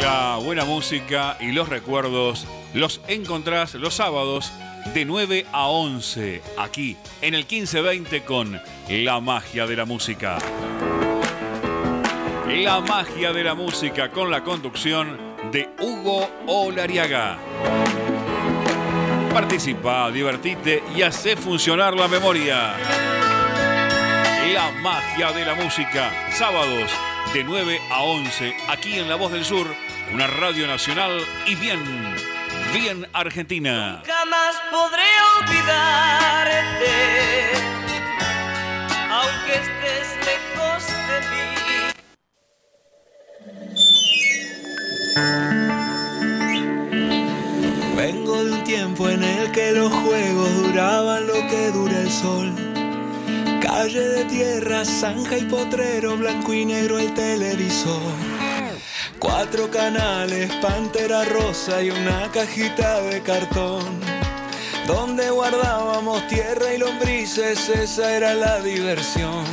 La buena música y los recuerdos los encontrás los sábados de 9 a 11 aquí en el 1520 con La magia de la música. La magia de la música con la conducción de Hugo Olariaga. Participa, divertite y hace funcionar la memoria. La magia de la música, sábados de 9 a 11, aquí en La Voz del Sur, una radio nacional y bien, bien argentina. Jamás podré olvidarte, aunque estés lejos de mí. Vengo de un tiempo en el que los juegos duraban lo que dura el sol Calle de tierra, zanja y potrero, blanco y negro el televisor. Cuatro canales, pantera rosa y una cajita de cartón. Donde guardábamos tierra y lombrices, esa era la diversión.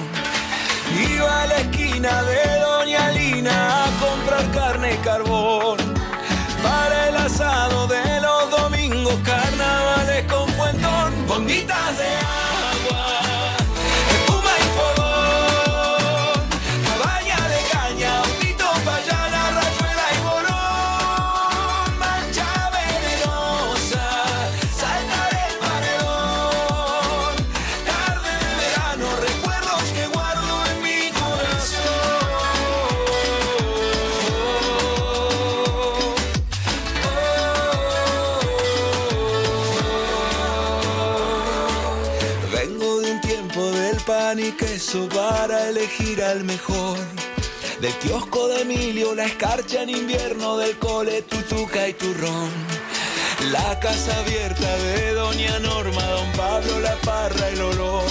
Iba a la esquina de Doña Lina a comprar carne y carbón. Para el asado de los domingos, carnavales con fuentón, bombitas de agua. Y para elegir al mejor. Del kiosco de Emilio, la escarcha en invierno, del cole, tutuca y turrón. La casa abierta de Doña Norma, Don Pablo, la parra, el olor.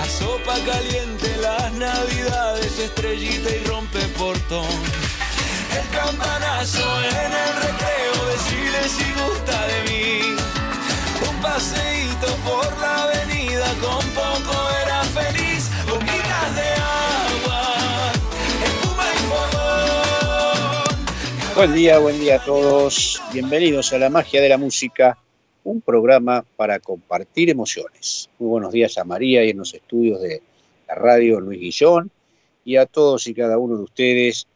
A sopa caliente las navidades, estrellita y rompe portón. El campanazo en el recreo, decirle si gusta de mí. Un paseíto por la avenida, con poco era feliz. Buen día, buen día a todos. Bienvenidos a La Magia de la Música, un programa para compartir emociones. Muy buenos días a María y en los estudios de la radio Luis Guillón y a todos y cada uno de ustedes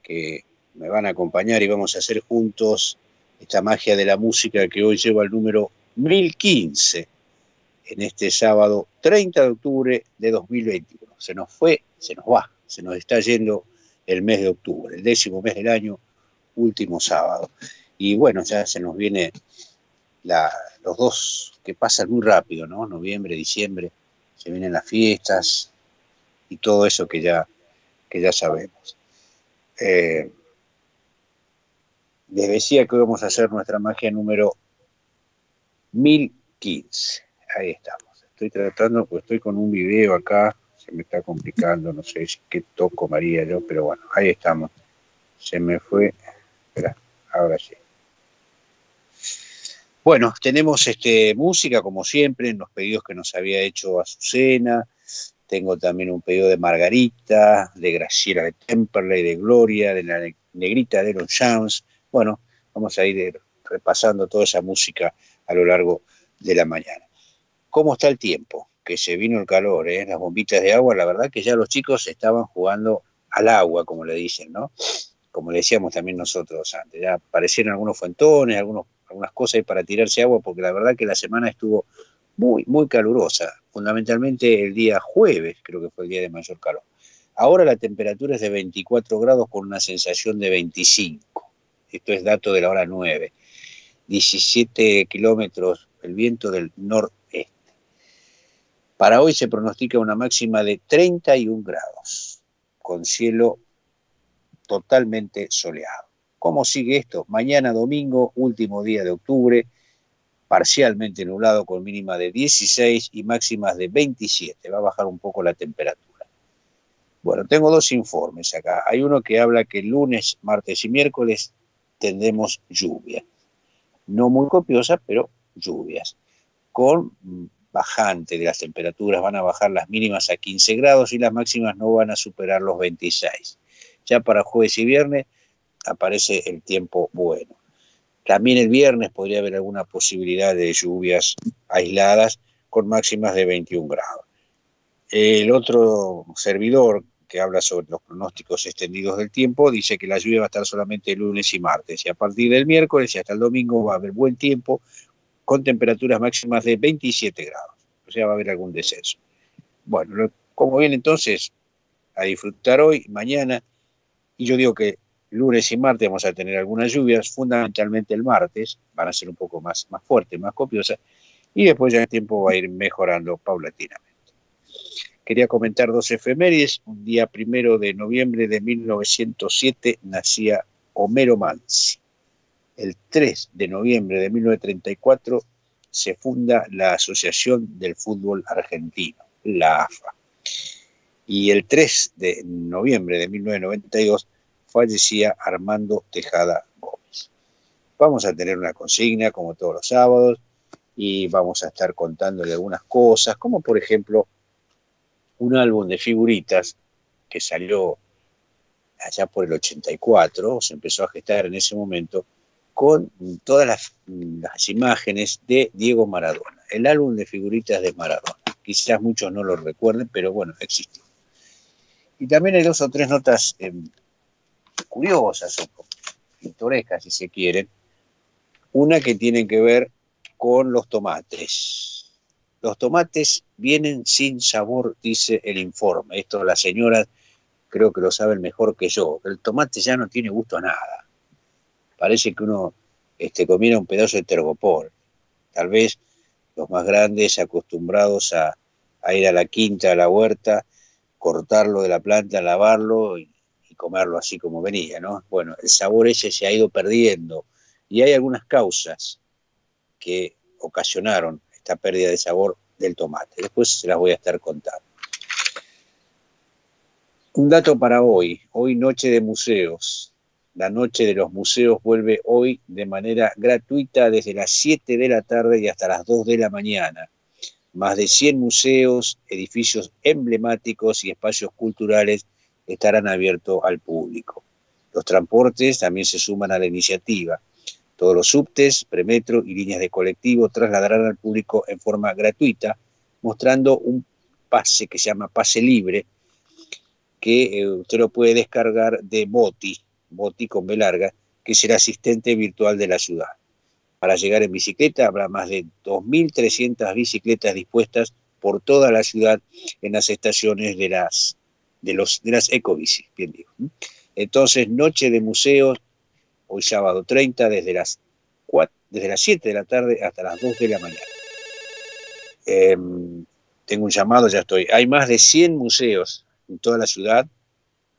que me van a acompañar y vamos a hacer juntos esta magia de la música que hoy lleva el número 1015 en este sábado 30 de octubre de 2021. Se nos fue, se nos va, se nos está yendo el mes de octubre, el décimo mes del año, último sábado. Y bueno, ya se nos viene los dos que pasan muy rápido, ¿no? Noviembre, diciembre, se vienen las fiestas y todo eso que ya, que ya sabemos. Eh, les decía que vamos a hacer nuestra magia número 1015. Ahí estamos. Estoy tratando, pues estoy con un video acá, se me está complicando, no sé si qué toco María yo, pero bueno, ahí estamos. Se me fue. Ahora sí. Bueno, tenemos este, música como siempre en los pedidos que nos había hecho Azucena. Tengo también un pedido de Margarita, de Graciela de Temperley, de Gloria, de la Negrita de los Jones. Bueno, vamos a ir repasando toda esa música a lo largo de la mañana. ¿Cómo está el tiempo? Que se vino el calor, ¿eh? las bombitas de agua, la verdad que ya los chicos estaban jugando al agua, como le dicen, ¿no? Como le decíamos también nosotros antes, ya aparecieron algunos fuentones, algunos, algunas cosas para tirarse agua, porque la verdad que la semana estuvo muy, muy calurosa, fundamentalmente el día jueves, creo que fue el día de mayor calor. Ahora la temperatura es de 24 grados con una sensación de 25. Esto es dato de la hora 9. 17 kilómetros el viento del noreste. Para hoy se pronostica una máxima de 31 grados, con cielo totalmente soleado. ¿Cómo sigue esto? Mañana domingo, último día de octubre, parcialmente nublado con mínima de 16 y máximas de 27. Va a bajar un poco la temperatura. Bueno, tengo dos informes acá. Hay uno que habla que lunes, martes y miércoles tendremos lluvia. No muy copiosa, pero lluvias. Con bajante de las temperaturas, van a bajar las mínimas a 15 grados y las máximas no van a superar los 26. Ya para jueves y viernes aparece el tiempo bueno. También el viernes podría haber alguna posibilidad de lluvias aisladas con máximas de 21 grados. El otro servidor que habla sobre los pronósticos extendidos del tiempo dice que la lluvia va a estar solamente el lunes y martes y a partir del miércoles y hasta el domingo va a haber buen tiempo con temperaturas máximas de 27 grados. O sea, va a haber algún descenso. Bueno, como bien entonces, a disfrutar hoy, mañana, y yo digo que lunes y martes vamos a tener algunas lluvias, fundamentalmente el martes, van a ser un poco más, más fuertes, más copiosas, y después ya el tiempo va a ir mejorando paulatinamente. Quería comentar dos efemérides. Un día primero de noviembre de 1907 nacía Homero Mansi. El 3 de noviembre de 1934 se funda la Asociación del Fútbol Argentino, la AFA. Y el 3 de noviembre de 1992 fallecía Armando Tejada Gómez. Vamos a tener una consigna como todos los sábados y vamos a estar contándole algunas cosas, como por ejemplo un álbum de figuritas que salió allá por el 84, se empezó a gestar en ese momento, con todas las, las, imágenes de Diego Maradona, el álbum de figuritas de Maradona. Quizás muchos no lo recuerden, pero bueno, existió. Y también hay dos o tres notas eh, curiosas pintorescas, si se quieren. Una que tiene que ver con los tomates. Los tomates vienen sin sabor, dice el informe. Esto la señora creo que lo saben mejor que yo. El tomate ya no tiene gusto a nada. Parece que uno este, comiera un pedazo de tergopol. Tal vez los más grandes, acostumbrados a, ir a la quinta, a la huerta, cortarlo de la planta, lavarlo y comerlo así como venía, ¿no? Bueno, el sabor ese se ha ido perdiendo y hay algunas causas que ocasionaron esta pérdida de sabor del tomate. Después se las voy a estar contando. Un dato para hoy, hoy noche de museos. La noche de los museos vuelve hoy de manera gratuita desde las 7 de la tarde y hasta las 2 de la mañana. Más de 100 museos, edificios emblemáticos y espacios culturales estarán abiertos al público. Los transportes también se suman a la iniciativa. Todos los subtes, premetro y líneas de colectivo trasladarán al público en forma gratuita, mostrando un pase que se llama pase libre, que eh, usted lo puede descargar de Boti, Boti con B larga, que es el asistente virtual de la ciudad. Para llegar en bicicleta habrá más de 2.300 bicicletas dispuestas por toda la ciudad en las estaciones de las de, los, de las ecobicis, bien. Entonces, noche de museos, hoy sábado 30, desde las, 4, desde las 7 de la tarde hasta las 2 de la mañana. Eh, tengo un llamado, ya estoy. Hay más de 100 museos en toda la ciudad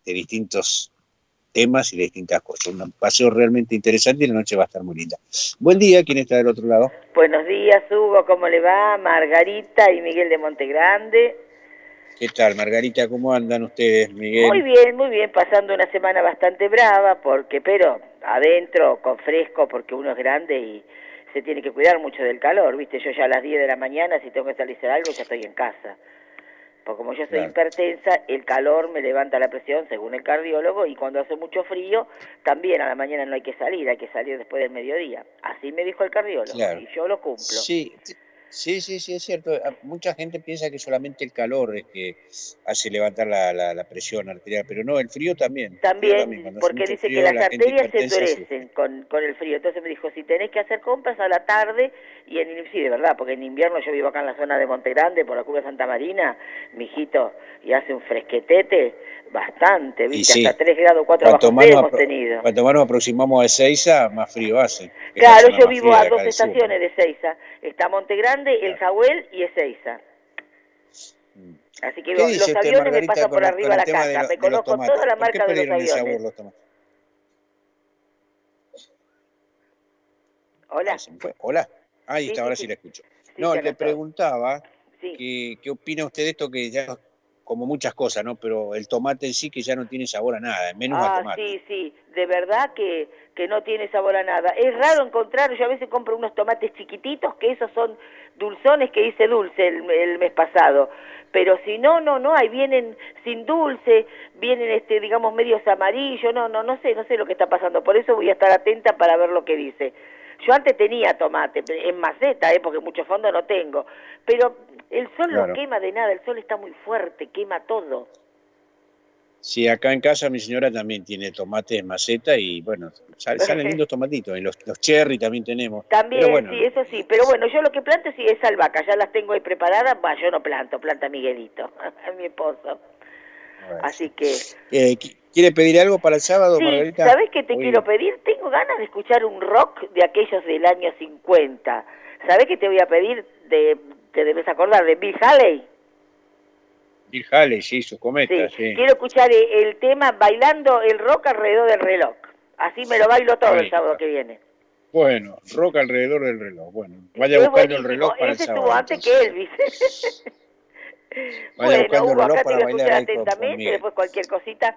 de distintos temas y de distintas cosas. Un paseo realmente interesante y la noche va a estar muy linda. Buen día, ¿quién está del otro lado? Buenos días, Hugo, ¿cómo le va? Margarita y Miguel de Montegrande. ¿Qué tal, Margarita? ¿Cómo andan ustedes, Miguel? Muy bien, muy bien, pasando una semana bastante brava, porque, pero adentro, con fresco, porque uno es grande y se tiene que cuidar mucho del calor, ¿viste? Yo ya a las 10 de la mañana, si tengo que salir a hacer algo, ya estoy en casa. Porque como yo soy hipertensa, el calor me levanta la presión, según el cardiólogo, y cuando hace mucho frío, también a la mañana no hay que salir, hay que salir después del mediodía. Así me dijo el cardiólogo, y yo lo cumplo. Sí, Sí, sí, sí, es cierto. Ah, mucha gente piensa que solamente el calor es que hace levantar la, la, presión arterial, pero no, el frío también. También, porque dice que las arterias se endurecen con, con, el frío. Entonces me dijo, si tenés que hacer compras a la tarde, y en sí, de verdad, porque en invierno yo vivo acá en la zona de Monte Grande, por la curva de Santa Marina, mijito, y hace un fresquetete bastante, ¿viste? Hasta 3 grados, 4 bajo hemos tenido. Cuanto más nos aproximamos a Ezeiza, más frío hace. Claro, yo vivo a dos estaciones de Ezeiza. Está Monte Grande, El Jahuel y Ezeiza. Así que los, los aviones me pasan por arriba la casa. me conozco toda la marca de los aviones. Hola. Hola. Ahí está, ahora sí, le escucho. no, le preguntaba qué opina usted de esto que ya como muchas cosas, ¿no? Pero el tomate en sí que ya no tiene sabor a nada, menos a Ah, tomate. sí, sí, de verdad que, que no tiene sabor a nada. Es raro encontrar, yo a veces compro unos tomates chiquititos, que esos son dulzones que hice dulce el, el mes pasado. Pero si no, no, no, ahí vienen sin dulce, vienen, este, digamos, medios amarillos, no, no, no sé, no sé lo que está pasando. Por eso voy a estar atenta para ver lo que dice. Yo antes tenía tomate, en maceta, ¿eh? porque mucho fondo no tengo. Pero el sol Claro. no quema de nada, el sol está muy fuerte, quema todo. Sí, acá en casa mi señora también tiene tomate en maceta y bueno, sal- salen lindos tomatitos. Y los, los cherry también tenemos. También, Pero bueno, sí, eso sí. Pero bueno, yo lo que planto sí es albahaca, ya las tengo ahí preparadas. Va, yo no planto, planta Miguelito, mi esposo. bueno. Así que, Eh, ¿qui- ¿Quiere pedir algo para el sábado, sí, Margarita? ¿sabés qué te quiero pedir? Tengo ganas de escuchar un rock de aquellos del año 50. ¿Sabés qué te voy a pedir? De, te debes acordar, de Bill Haley. Bill Haley, sí, sus cometas, sí. quiero escuchar el tema Bailando el rock alrededor del reloj. Así me lo bailo todo Ahí el sábado que viene. Bueno, rock alrededor del reloj. Bueno, vaya buscando el reloj para el Ese sábado. estuvo antes que. Elvis. Vaya bueno, buscando el Hugo, reloj acá te para voy a bailar escuchar ahí atentamente, después cualquier cosita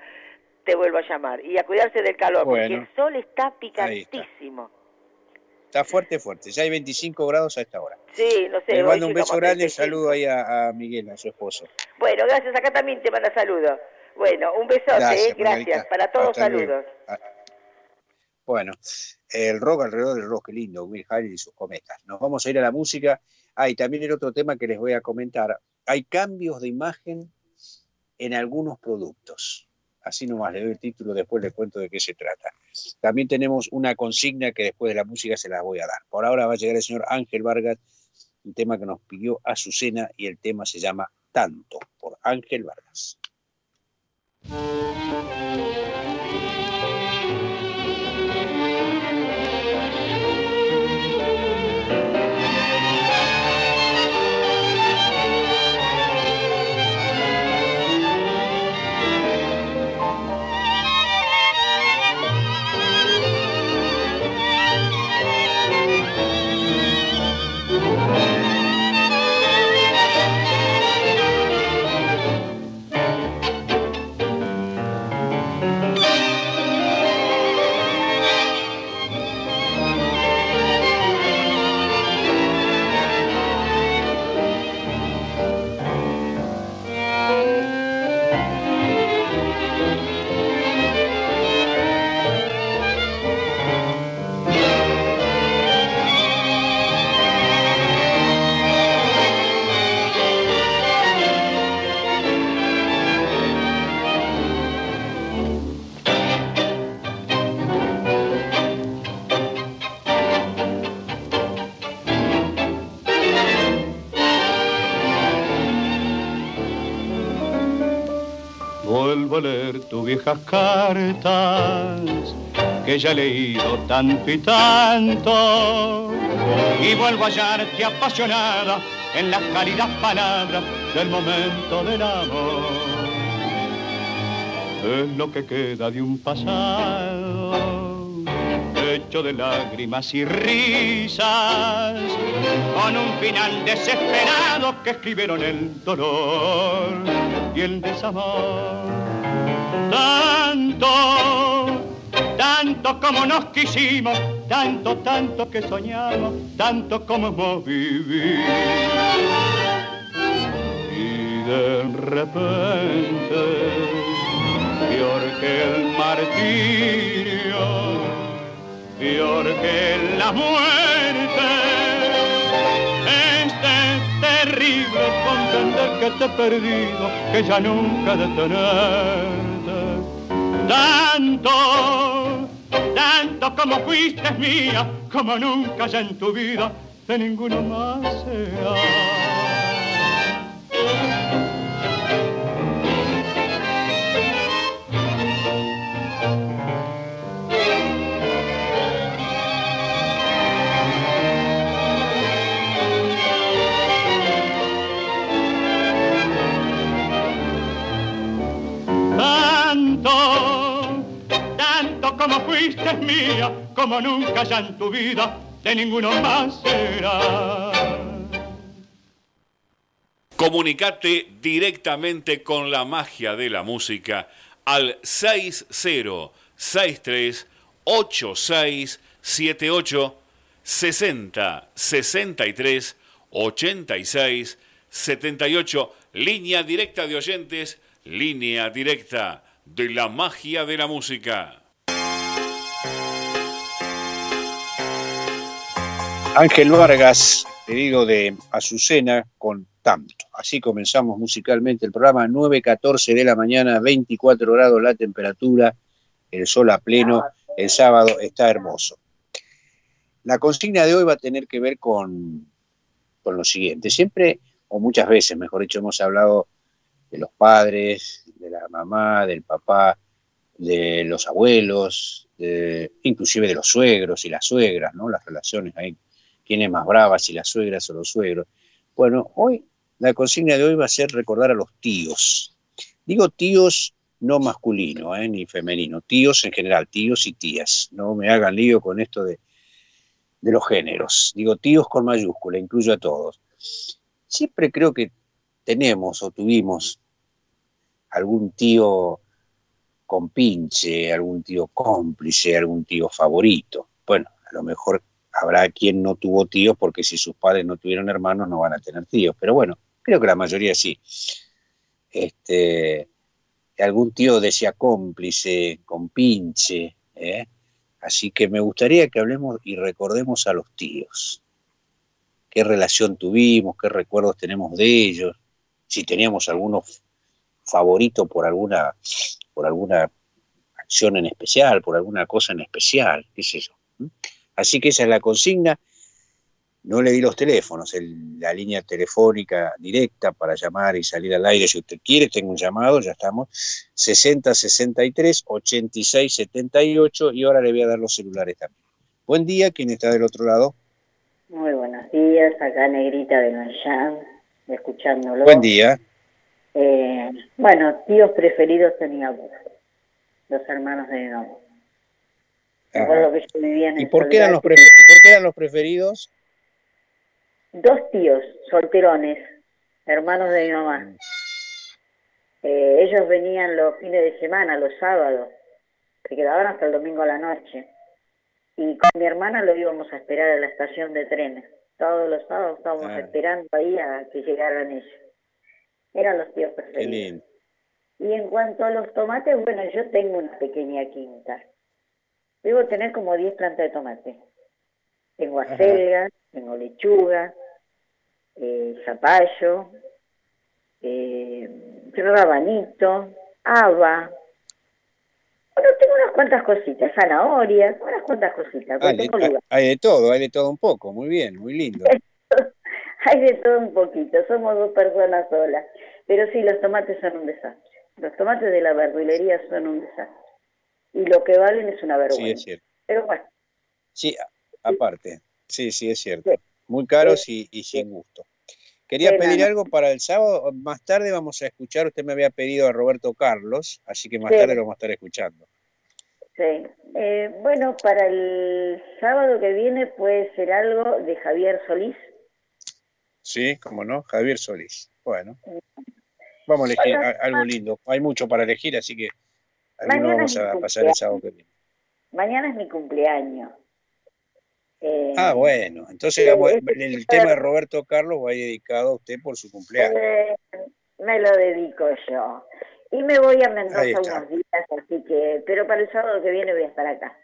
te vuelvo a llamar. Y a cuidarse del calor, porque el sol está está. Está fuerte, fuerte. Ya hay 25 grados a esta hora. Sí, no sé. Le mando un beso grande, 35. saludo ahí a, a Miguel, a su esposo. Bueno, gracias. Acá también te manda saludos. Bueno, un besote, Gracias, ¿eh? gracias. Para todos, Hasta saludos. Ah, Bueno, el rock alrededor del rock, qué lindo, Will Haley y sus cometas. Nos vamos a ir a la música. Ah, y también el otro tema que les voy a comentar. Hay cambios de imagen en algunos productos. Así nomás le doy el título, después les cuento de qué se trata. También tenemos una consigna que después de la música se las voy a dar. Por ahora va a llegar el señor Ángel Vargas, un tema que nos pidió Azucena y el tema se llama Tanto, por Ángel Vargas. Vuelvo tus viejas cartas que ya he leído tanto y tanto y vuelvo a hallarte apasionada en las cálidas palabras del momento del amor. Es lo que queda de un pasado hecho de lágrimas y risas con un final desesperado que escribieron el dolor y el desamor. Tanto, tanto como nos quisimos, tanto, tanto que soñamos, tanto como hemos vivido. Y de repente, peor que el martirio, peor que la muerte, este terrible que te he perdido, que ya nunca de tenerte. Tanto, tanto como fuiste mía, como nunca ya en tu vida de ninguno más será. Mía, como nunca ya en tu vida de ninguno más será. Comunicate directamente con la magia de la música al 6063 8678 60 63 86 78 línea directa de oyentes, línea directa de la magia de la música. Ángel Vargas, pedido de Azucena con tanto. Así comenzamos musicalmente el programa 9.14 de la mañana, 24 grados la temperatura, el sol a pleno, el sábado está hermoso. La consigna de hoy va a tener que ver con, con lo siguiente. Siempre, o muchas veces, mejor dicho, hemos hablado de los padres, de la mamá, del papá, de los abuelos, inclusive de los suegros y las suegras, ¿no? Las relaciones ahí quién es más brava, si las suegras o los suegros. Bueno, hoy la consigna de hoy va a ser recordar a los tíos. Digo tíos no masculino ¿eh? ni femenino, tíos en general, tíos y tías. No me hagan lío con esto de, de los géneros. Digo tíos con mayúscula, incluyo a todos. Siempre creo que tenemos o tuvimos algún tío con pinche, algún tío cómplice, algún tío favorito. Bueno, a lo mejor habrá quien no tuvo tíos porque si sus padres no tuvieron hermanos no van a tener tíos, pero bueno, creo que la mayoría sí. Este, algún tío decía cómplice, compinche, ¿eh? así que me gustaría que hablemos y recordemos a los tíos. ¿Qué relación tuvimos? ¿Qué recuerdos tenemos de ellos? Si teníamos algunos favoritos por alguna, por alguna acción en especial, por alguna cosa en especial, qué sé yo. Así que esa es la consigna. No le di los teléfonos, la línea telefónica directa para llamar y salir al aire. Si usted quiere, tengo un llamado, ya estamos. 60 63 86 78 y ahora le voy a dar los celulares también. Buen día, ¿quién está del otro lado? Muy buenos días, acá Negrita de Noyán, escuchándolo. Buen día. Eh, bueno, tíos preferidos tenía vos, los hermanos de ¿Y por qué, eran los ¿Y por qué eran los preferidos? Dos tíos solterones, hermanos de mi mamá. Mm. Eh, ellos venían los fines de semana, los sábados, se quedaban hasta el domingo a la noche. Y con mi hermana lo íbamos a esperar en la estación de trenes. Todos los sábados estábamos ah. esperando ahí a que llegaran ellos. Eran los tíos preferidos. Y en cuanto a los tomates, bueno, yo tengo una pequeña quinta. Debo tener como 10 plantas de tomate. Tengo acelgas, tengo lechuga, eh, zapallo, eh, rabanito, haba. Bueno, tengo unas cuantas cositas, zanahorias, unas cuantas cositas. Ah, hay de todo, hay de todo un poco, muy bien, muy lindo. hay de todo un poquito, somos dos personas solas. Pero sí, los tomates son un desastre. Los tomates de la verdulería son un desastre y lo que valen es una vergüenza. Sí, es cierto. Pero bueno. Sí, aparte, sí, sí, es cierto. Muy caros y, sin gusto. Quería pedir algo para el sábado, más tarde vamos a escuchar, usted me había pedido a Roberto Carlos, así que más tarde lo vamos a estar escuchando. Sí, eh, bueno, para el sábado que viene puede ser algo de Javier Solís. Sí, cómo no, Javier Solís. Bueno, vamos a elegir algo lindo. Hay mucho para elegir, así que Mañana vamos a pasar el sábado que viene. Mañana es mi cumpleaños. Eh, ah, bueno, entonces el tema de Roberto Carlos va dedicado a usted por su cumpleaños. Eh, me lo dedico yo. Y me voy a Mendoza unos días, así que, pero para el sábado que viene voy a estar acá.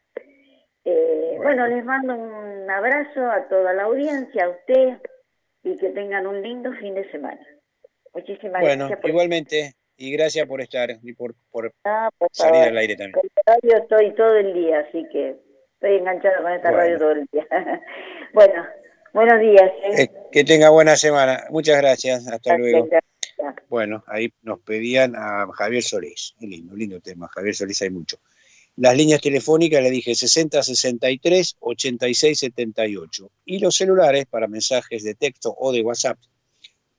Eh, bueno. les mando un abrazo a toda la audiencia, a usted, y que tengan un lindo fin de semana. Muchísimas gracias. Bueno, igualmente, y gracias por estar y por, ah, salir al aire también. Con radio estoy todo el día, así que estoy enganchado con esta radio todo el día. bueno, buenos días. ¿eh? Eh, que tenga buena semana. Muchas gracias. Hasta luego. Bueno, ahí nos pedían a Javier Solís. lindo, lindo tema. Javier Solís hay mucho. Las líneas telefónicas le dije 60 63 86 78 y los celulares para mensajes de texto o de WhatsApp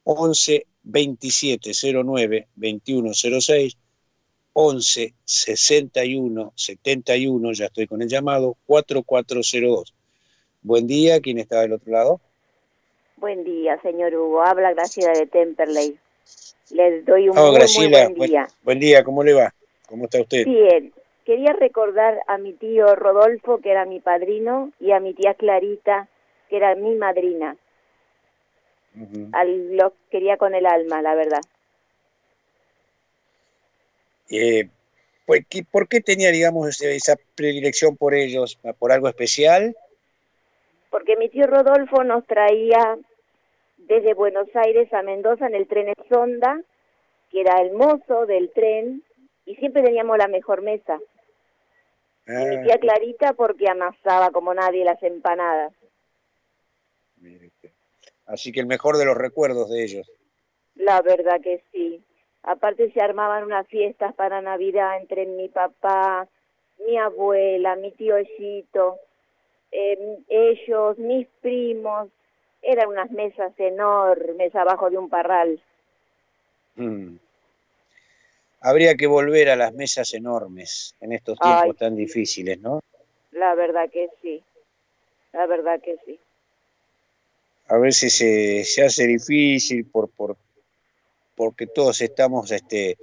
11 2709 2106 11 61 71, ya estoy con el llamado, 4402. Buen día, ¿quién está del otro lado? Buen día, señor Hugo. Habla Graciela de Temperley. Les doy un Oh, muy, muy buen día. buen día, ¿cómo le va? ¿Cómo está usted? Bien, quería recordar a mi tío Rodolfo, que era mi padrino, y a mi tía Clarita, que era mi madrina. Al, los quería con el alma, la verdad. Eh, pues, ¿qué- ¿Por qué tenía, digamos, esa predilección por ellos? ¿Por algo especial? Porque mi tío Rodolfo nos traía desde Buenos Aires a Mendoza en el tren Sonda, que era el mozo del tren, y siempre teníamos la mejor mesa. Y mi Ah, tía Clarita porque amasaba como nadie las empanadas. Así que el mejor de los recuerdos de ellos. La verdad que sí. Aparte se armaban unas fiestas para Navidad entre mi papá, mi abuela, mi tío Ellito, eh, ellos, mis primos. Eran unas mesas enormes abajo de un parral. Mm. Habría que volver a las mesas enormes en estos tiempos Ay. tan difíciles, ¿no? La verdad que sí. La verdad que sí. A veces se, se hace difícil por, por, porque todos estamos este,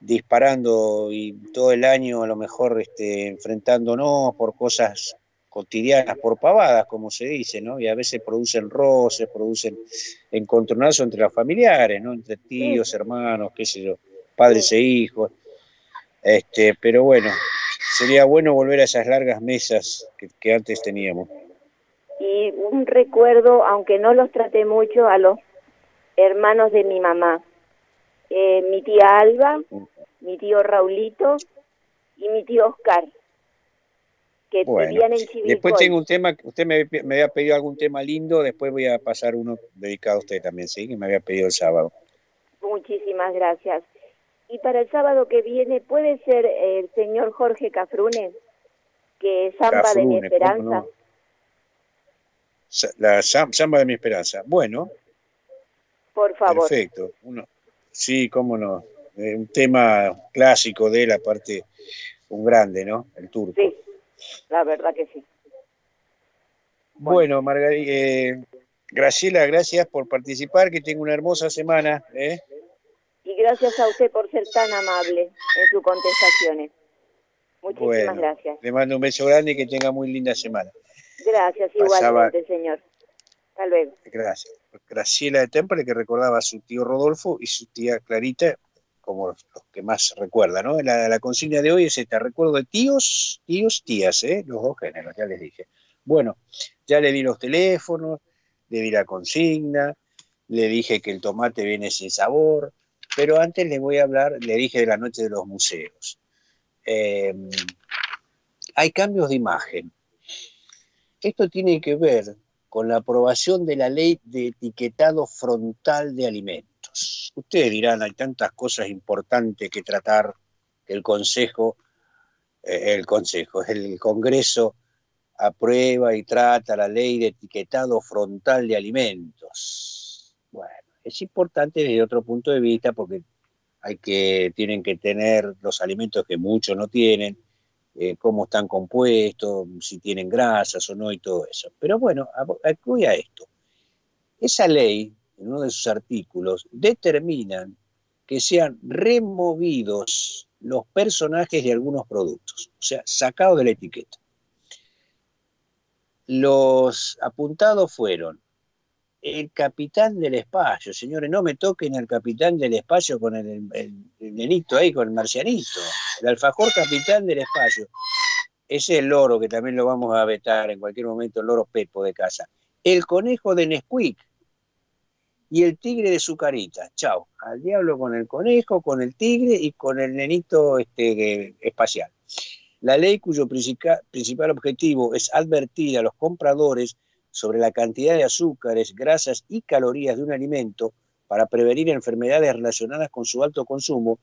disparando y todo el año a lo mejor este, enfrentándonos por cosas cotidianas, por pavadas, como se dice, ¿no? Y a veces producen roces, producen encontronazos entre los familiares, ¿no? Entre tíos, hermanos, qué sé yo, padres e hijos. Este, pero bueno, sería bueno volver a esas largas mesas que, que antes teníamos. Y un recuerdo, aunque no los traté mucho, a los hermanos de mi mamá. Eh, mi tía Alba, mi tío Raulito y mi tío Oscar, que Bueno, vivían en Chivilcoy. Después tengo un tema, usted me, me había pedido algún tema lindo, después voy a pasar uno dedicado a usted también, ¿sí? Que me había pedido el sábado. Muchísimas gracias. Y para el sábado que viene, ¿puede ser el señor Jorge Cafrune, que es Zampa de mi Cafrune, ¿cómo esperanza? no? La sam- samba de mi esperanza. Bueno, Por favor. perfecto. Uno, sí, cómo no. Eh, un tema clásico de él, aparte, un grande, ¿no? El turco. Sí, la verdad que sí. Bueno, Margarita, Graciela, gracias por participar, que tenga una hermosa semana. ¿eh? Y gracias a usted por ser tan amable en sus contestaciones. Muchísimas Bueno, gracias. le mando un beso grande y que tenga muy linda semana. Gracias, Pasaba- igualmente, señor. Hasta luego. Gracias. Graciela de Temple, que recordaba a su tío Rodolfo y su tía Clarita, como los que más recuerda, ¿no? La, la consigna de hoy es esta, recuerdo de tíos, tíos, tías, ¿eh? Los dos géneros, ya les dije. Bueno, ya le di los teléfonos, le di la consigna, le dije que el tomate viene sin sabor, pero antes le voy a hablar, le dije de la noche de los museos. Eh, hay cambios de imagen. Esto tiene que ver con la aprobación de la ley de etiquetado frontal de alimentos. Ustedes dirán, hay tantas cosas importantes que tratar el Consejo, eh, el Consejo, el Congreso aprueba y trata la ley de etiquetado frontal de alimentos. Bueno, es importante desde otro punto de vista porque tienen que tener los alimentos que muchos no tienen, eh, cómo están compuestos, si tienen grasas o no y todo eso. Pero bueno, acude a esto. Esa ley, en uno de sus artículos, determinan que sean removidos los personajes de algunos productos, o sea, sacados de la etiqueta. Los apuntados fueron el capitán del espacio, señores, no me toquen al capitán del espacio con el, nenito ahí, con el marcianito, el alfajor capitán del espacio. Ese es el loro, que también lo vamos a vetar en cualquier momento, el loro Pepo de casa. El conejo de Nesquik y el tigre de Zucarita. Chao. Al diablo con el conejo, con el tigre y con el nenito este, espacial. La ley cuyo principal objetivo es advertir a los compradores sobre la cantidad de azúcares, grasas y calorías de un alimento para prevenir enfermedades relacionadas con su alto consumo,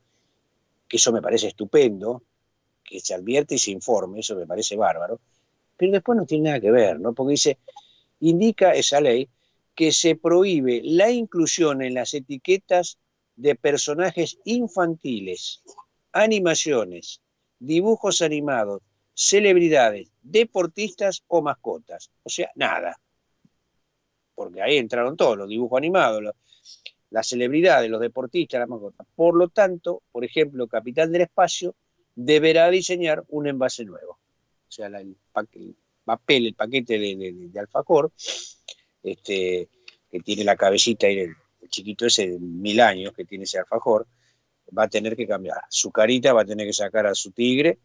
que eso me parece estupendo, que se advierte y se informe, eso me parece bárbaro, pero después no tiene nada que ver, ¿no? Porque dice, indica esa ley que se prohíbe la inclusión en las etiquetas de personajes infantiles, animaciones, dibujos animados, celebridades, deportistas o mascotas. O sea, nada. Porque ahí entraron todos, los dibujos animados, las celebridades, los deportistas, las mascotas. Por lo tanto, por ejemplo, Capital del Espacio deberá diseñar un envase nuevo. O sea, el, papel, el paquete de, alfacor, este, que tiene la cabecita y el, chiquito ese de mil años que tiene ese alfajor, va a tener que cambiar. Su carita va a tener que sacar a su tigre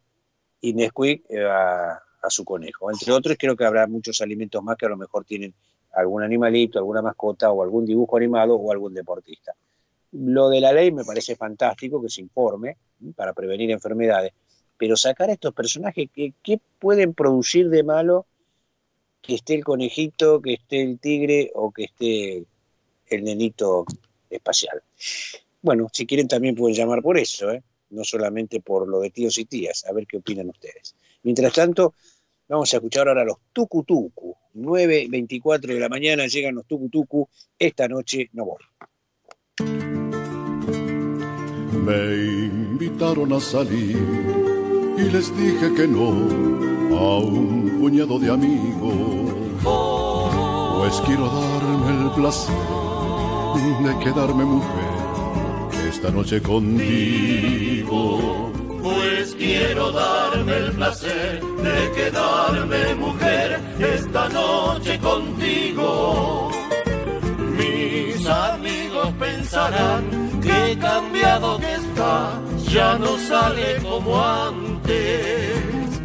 y Nesquik eh, a su conejo. Entre otros, creo que habrá muchos alimentos más que a lo mejor tienen algún animalito, alguna mascota o algún dibujo animado o algún deportista. Lo de la ley me parece fantástico que se informe para prevenir enfermedades, pero sacar a estos personajes, ¿qué, pueden producir de malo que esté el conejito, que esté el tigre o que esté el nenito espacial? Bueno, si quieren también pueden llamar por eso, ¿eh? no solamente por lo de tíos y tías, a ver qué opinan ustedes. Mientras tanto, vamos a escuchar ahora los tucutucu. 9.24 de la mañana llegan los tucutucu. Esta noche no voy. Me invitaron a salir y les dije que no a un puñado de amigos. Pues quiero darme el placer de quedarme mujer esta noche contigo pues quiero darme el placer de quedarme mujer esta noche contigo. Mis amigos pensarán que cambiado que está, ya no sale como antes.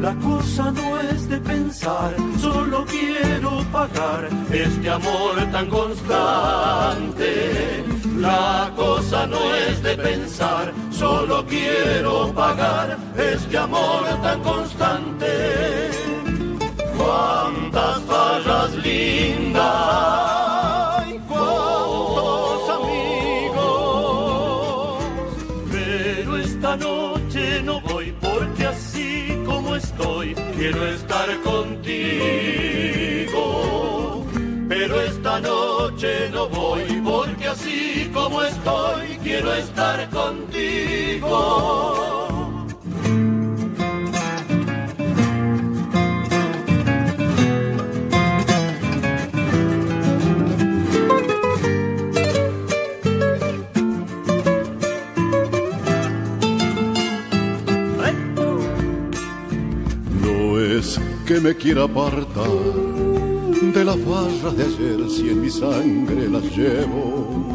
La cosa no es de pensar, solo quiero pagar este amor tan constante. La cosa no es de pensar, solo quiero pagar este amor tan constante. Cuántas fallas lindas, cuántos amigos, pero esta noche no voy porque así como estoy, quiero estar contigo. Pero esta noche no voy como estoy, quiero estar contigo. No es que me quiera apartar de las barras de ayer si en mi sangre las llevo.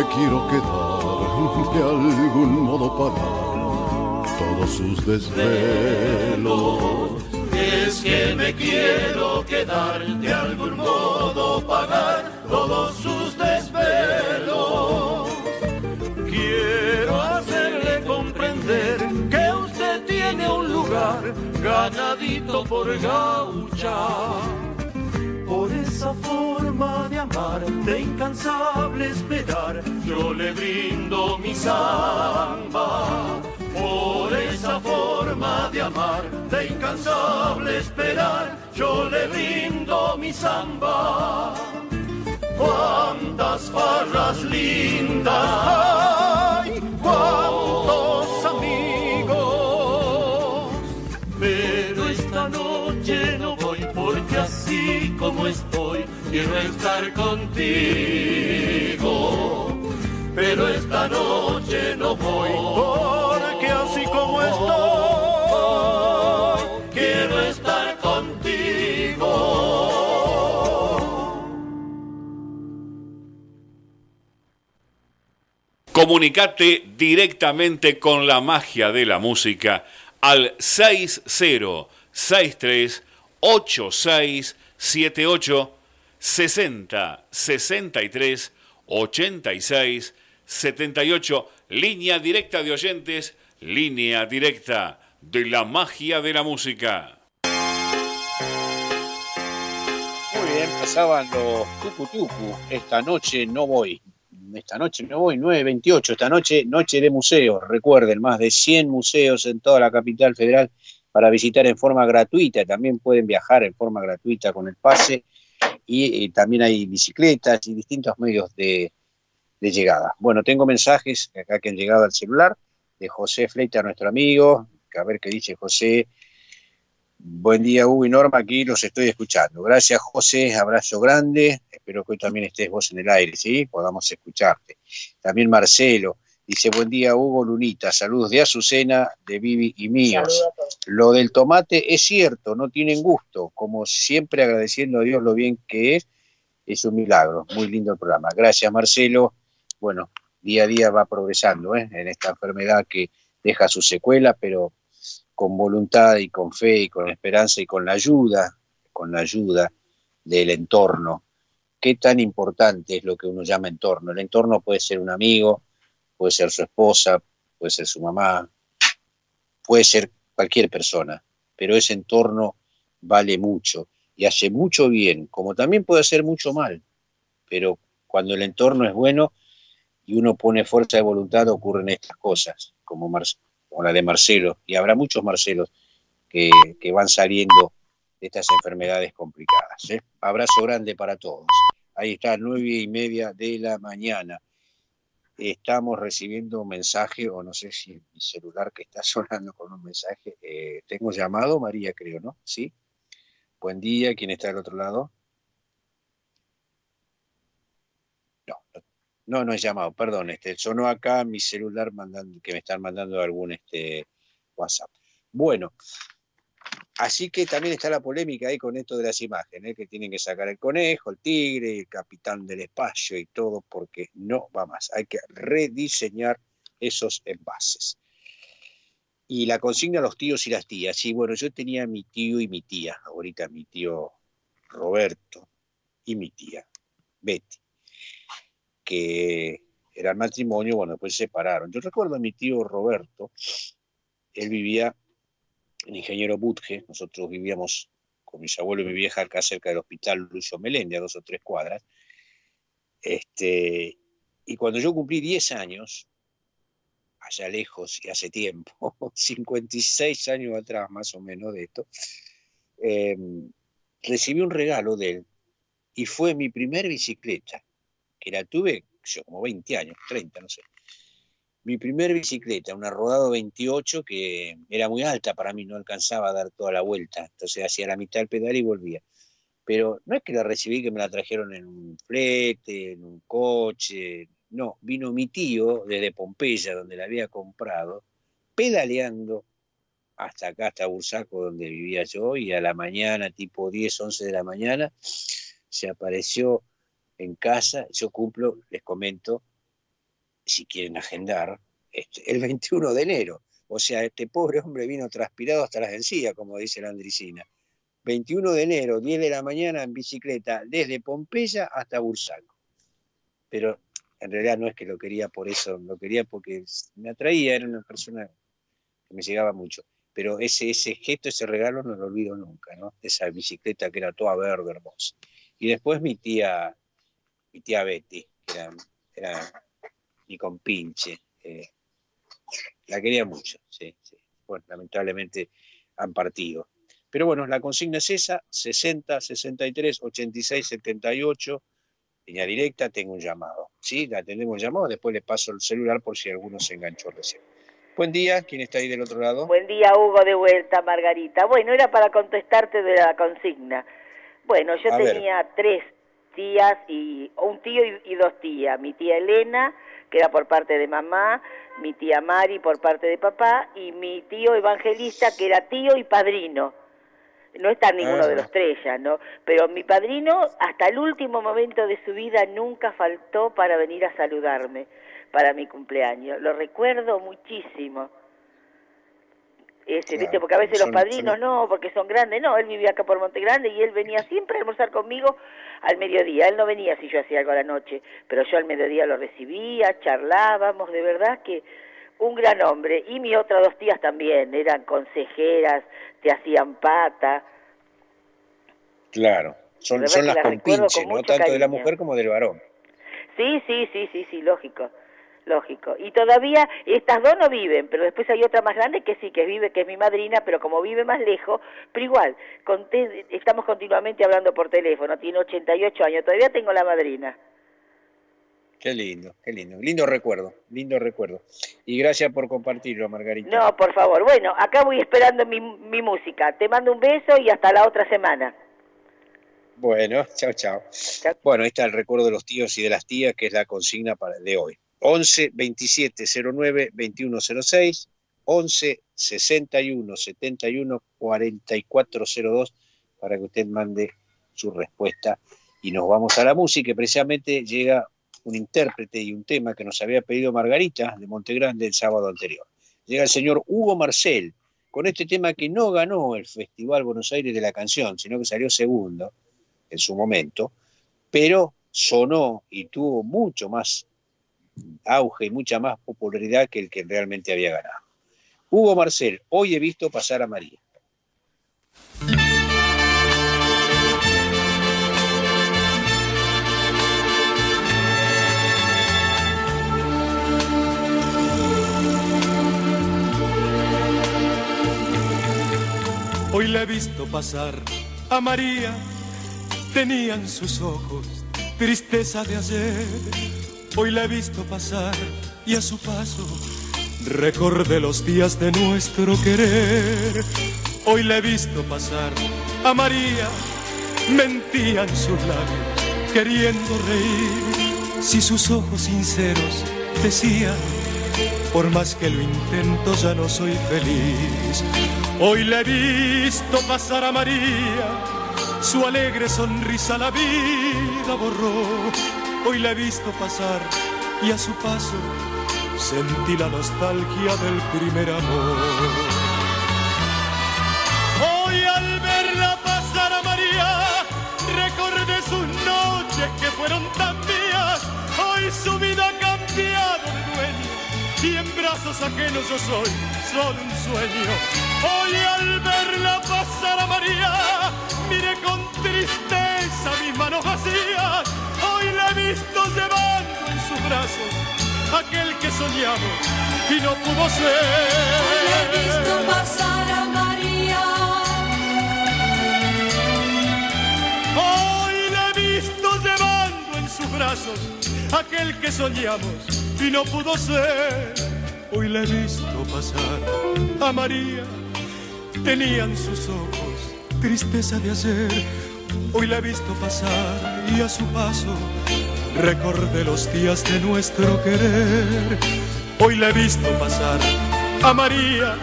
Me quiero quedar de algún modo pagar todos sus desvelos. Es que me quiero quedar de algún modo pagar todos sus desvelos. Quiero hacerle comprender que usted tiene un lugar ganadito por gaucha. Esa forma de amar, de incansable esperar, yo le brindo mi samba. Por esa forma de amar, de incansable esperar, yo le brindo mi samba. Cuántas farras lindas, ay, cuántos quiero estar contigo. Pero esta noche no voy porque así como estoy, quiero estar contigo. Comunicate directamente con la magia de la música al 6063 8678 60 63 86 78 línea directa de oyentes, línea directa de la magia de la música. Muy bien, pasaban los tucu tucu. Esta noche no voy. Esta noche no voy, 9.28. Esta noche, noche de museos. Recuerden, más de 100 museos en toda la capital federal para visitar en forma gratuita. También pueden viajar en forma gratuita con el pase. Y también hay bicicletas y distintos medios de, de llegada. Bueno, tengo mensajes acá que han llegado al celular de José Fleita, nuestro amigo. A ver qué dice José. Buen día, Hugo y Norma, aquí los estoy escuchando. Gracias, José, abrazo grande. Espero que hoy también estés vos en el aire, ¿sí? Podamos escucharte. También Marcelo dice, buen día, Hugo Lunita, saludos de Azucena, de Vivi y míos. Lo del tomate es cierto, no tienen gusto, como siempre agradeciendo a Dios lo bien que es, es un milagro. Muy lindo el programa. Gracias, Marcelo. Bueno, día a día va progresando ¿eh? en esta enfermedad que deja su secuela, pero con voluntad y con fe y con esperanza y con la ayuda, con la ayuda del entorno. ¿Qué tan importante es lo que uno llama entorno? El entorno puede ser un amigo, puede ser su esposa, puede ser su mamá, puede ser cualquier persona, pero ese entorno vale mucho y hace mucho bien, como también puede hacer mucho mal, pero cuando el entorno es bueno y uno pone fuerza de voluntad ocurren estas cosas, como la de Marcelo, y habrá muchos Marcelos que, van saliendo de estas enfermedades complicadas. ¿eh? Abrazo grande para todos. Ahí está, nueve y media de la mañana. Estamos recibiendo un mensaje, o no sé si mi celular que está sonando con un mensaje. Eh, tengo llamado, María, creo, ¿no? Sí. Buen día, ¿quién está al otro lado? No, no no, es llamado, perdón, este, sonó acá mi celular mandando, que me están mandando algún este, WhatsApp. Bueno, así que también está la polémica ahí con esto de las imágenes, que tienen que sacar el conejo, el tigre, el capitán del espacio y todo, porque no va más. Hay que rediseñar esos envases. Y la consigna a los tíos y las tías. Sí, bueno, yo tenía mi tío y mi tía, ahorita mi tío Roberto y mi tía Betty que era el matrimonio, bueno, después se separaron. Yo recuerdo a mi tío Roberto, él vivía en Ingeniero Butge, nosotros vivíamos con mis abuelos y mi vieja acá cerca del hospital Lucio Melende, a dos o tres cuadras. Este, y cuando yo cumplí 10 años, allá lejos y hace tiempo, 56 años atrás más o menos de esto, em, recibí un regalo de él y fue mi primer bicicleta que la tuve como 20 años, 30, no sé. Mi primer bicicleta, una Rodado 28 que era muy alta para mí, no alcanzaba a dar toda la vuelta, entonces hacía la mitad del pedal y volvía. Pero no es que la recibí, que me la trajeron en un flete, en un coche, no, vino mi tío desde Pompeya, donde la había comprado, pedaleando hasta acá, hasta Bursaco, donde vivía yo, y a la mañana, tipo 10, 11 de la mañana, se apareció en casa, yo cumplo, les comento, si quieren agendar, este, el 21 de enero. O sea, este pobre hombre vino transpirado hasta las encías, como dice la Andricina. 21 de enero, 10 de la mañana en bicicleta, desde Pompeya hasta Bursaco. Pero en realidad no es que lo quería por eso, lo quería porque me atraía, era una persona que me llegaba mucho. Pero ese, ese gesto, ese regalo no lo olvido nunca, ¿no? Esa bicicleta que era toda verde, hermosa. Y después mi tía, mi tía Betty, que era, era mi compinche. Eh, la quería mucho, sí, sí. Bueno, lamentablemente han partido. Pero bueno, la consigna es esa, 60, 63, 86, 78, línea directa, tengo un llamado. ¿Sí? La tenemos llamado, después le paso el celular por si alguno se enganchó recién. Buen día, ¿quién está ahí del otro lado? Buen día, Hugo, de vuelta, Margarita. Bueno, era para contestarte de la consigna. Bueno, yo tenía tres tías y un tío y, dos tías, mi tía Elena, que era por parte de mamá, mi tía Mari por parte de papá y mi tío Evangelista, que era tío y padrino. No está ninguno de los tres ya, ¿no? Pero mi padrino, hasta el último momento de su vida, nunca faltó para venir a saludarme para mi cumpleaños. Lo recuerdo muchísimo ese, ¿viste? Porque a veces los padrinos no, porque son grandes, no, él vivía acá por Monte Grande y él venía siempre a almorzar conmigo al mediodía, él no venía si yo hacía algo a la noche, pero yo al mediodía lo recibía, charlábamos, de verdad que un gran hombre, y mis otras dos tías también, eran consejeras, te hacían pata. Claro, son, son las compinches, ¿no? Tanto de la mujer como del varón. Sí, sí, sí, sí, sí, lógico lógico. Y todavía estas dos no viven, pero después hay otra más grande que sí, que vive, que es mi madrina, pero como vive más lejos, pero igual, estamos continuamente hablando por teléfono, tiene 88 años, todavía tengo la madrina. Qué lindo, qué lindo. Lindo recuerdo, lindo recuerdo. Y gracias por compartirlo, Margarita. No, por favor. Bueno, acá voy esperando mi, mi música. Te mando un beso y hasta la otra semana. Bueno, chao, chao. Bueno, ahí está el recuerdo de los tíos y de las tías, que es la consigna para de hoy. 11 27 09 21 06, 11 61 71 44 02, para que usted mande su respuesta. Y nos vamos a la música, precisamente llega un intérprete y un tema que nos había pedido Margarita de Montegrande el sábado anterior. Llega el señor Hugo Marcel con este tema que no ganó el Festival Buenos Aires de la Canción, sino que salió segundo en su momento, pero sonó y tuvo mucho más auge y mucha más popularidad que el que realmente había ganado. Hugo Marcel, hoy he visto pasar a María. Hoy la he visto pasar a María, tenían sus ojos tristeza de ayer. Hoy la he visto pasar y a su paso recordé los días de nuestro querer. Hoy la he visto pasar a María, mentían sus labios queriendo reír. Si sus ojos sinceros decían por más que lo intento ya no soy feliz. Hoy le he visto pasar a María, su alegre sonrisa la vida borró. Hoy la he visto pasar y a su paso sentí la nostalgia del primer amor. Hoy al verla pasar a María, recordé sus noches que fueron tan mías. Hoy su vida ha cambiado de dueño y en brazos ajenos yo soy solo un sueño. Hoy al verla pasar a María, miré con tristeza mis manos vacías. He visto llevando en sus brazos aquel que soñamos y no pudo ser. Hoy la he visto pasar a María. Hoy la he visto llevando en sus brazos aquel que soñamos y no pudo ser. Hoy la he visto pasar a María, tenían sus ojos tristeza de hacer. Hoy la he visto pasar y a su paso recordé los días de nuestro querer. Hoy la he visto pasar a María,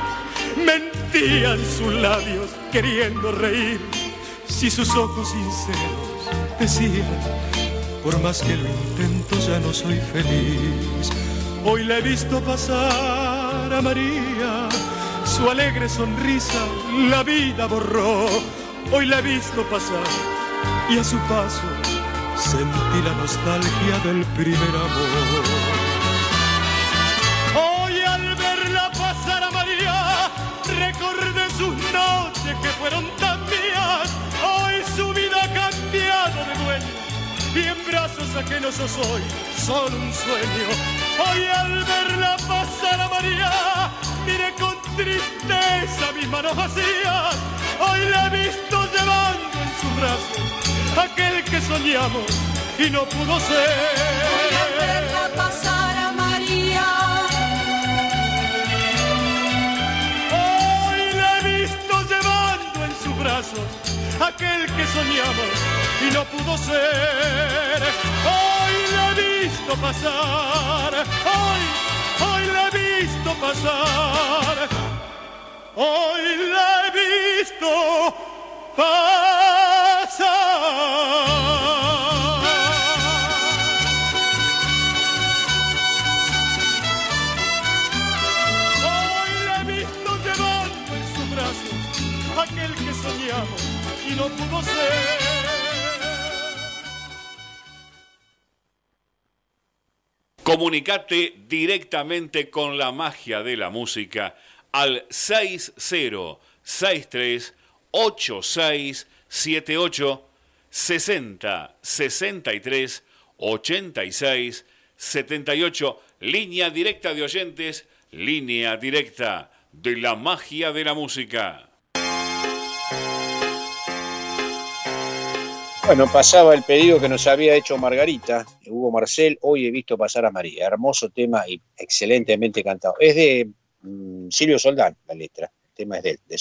mentían sus labios queriendo reír. Si sus ojos sinceros decían por más que lo intento ya no soy feliz. Hoy la he visto pasar a María, su alegre sonrisa la vida borró. Hoy la he visto pasar y a su paso sentí la nostalgia del primer amor. Hoy al verla pasar a María, recordé sus noches que fueron tan mías. Hoy su vida ha cambiado de dueño y en brazos ajenos yo soy solo un sueño. Hoy al verla pasar a María, mire con tristeza mis manos vacías. Hoy la he visto llevando en sus brazos aquel que soñamos y no pudo ser. Hoy al verla pasar a María. Hoy la he visto llevando en sus brazos aquel que soñamos y no pudo ser. Hoy la he visto pasar, hoy, hoy la he visto pasar, hoy la he visto pasar. Y no. Comunicate directamente con la magia de la música al 6063 8678 60 63 86 78 línea directa de oyentes, línea directa de la magia de la música. Bueno, pasaba el pedido que nos había hecho Margarita, Hugo Marcel, hoy he visto pasar a María. Hermoso tema y excelentemente cantado. Es de mm, Silvio Soldán, la letra. Tema es de, de.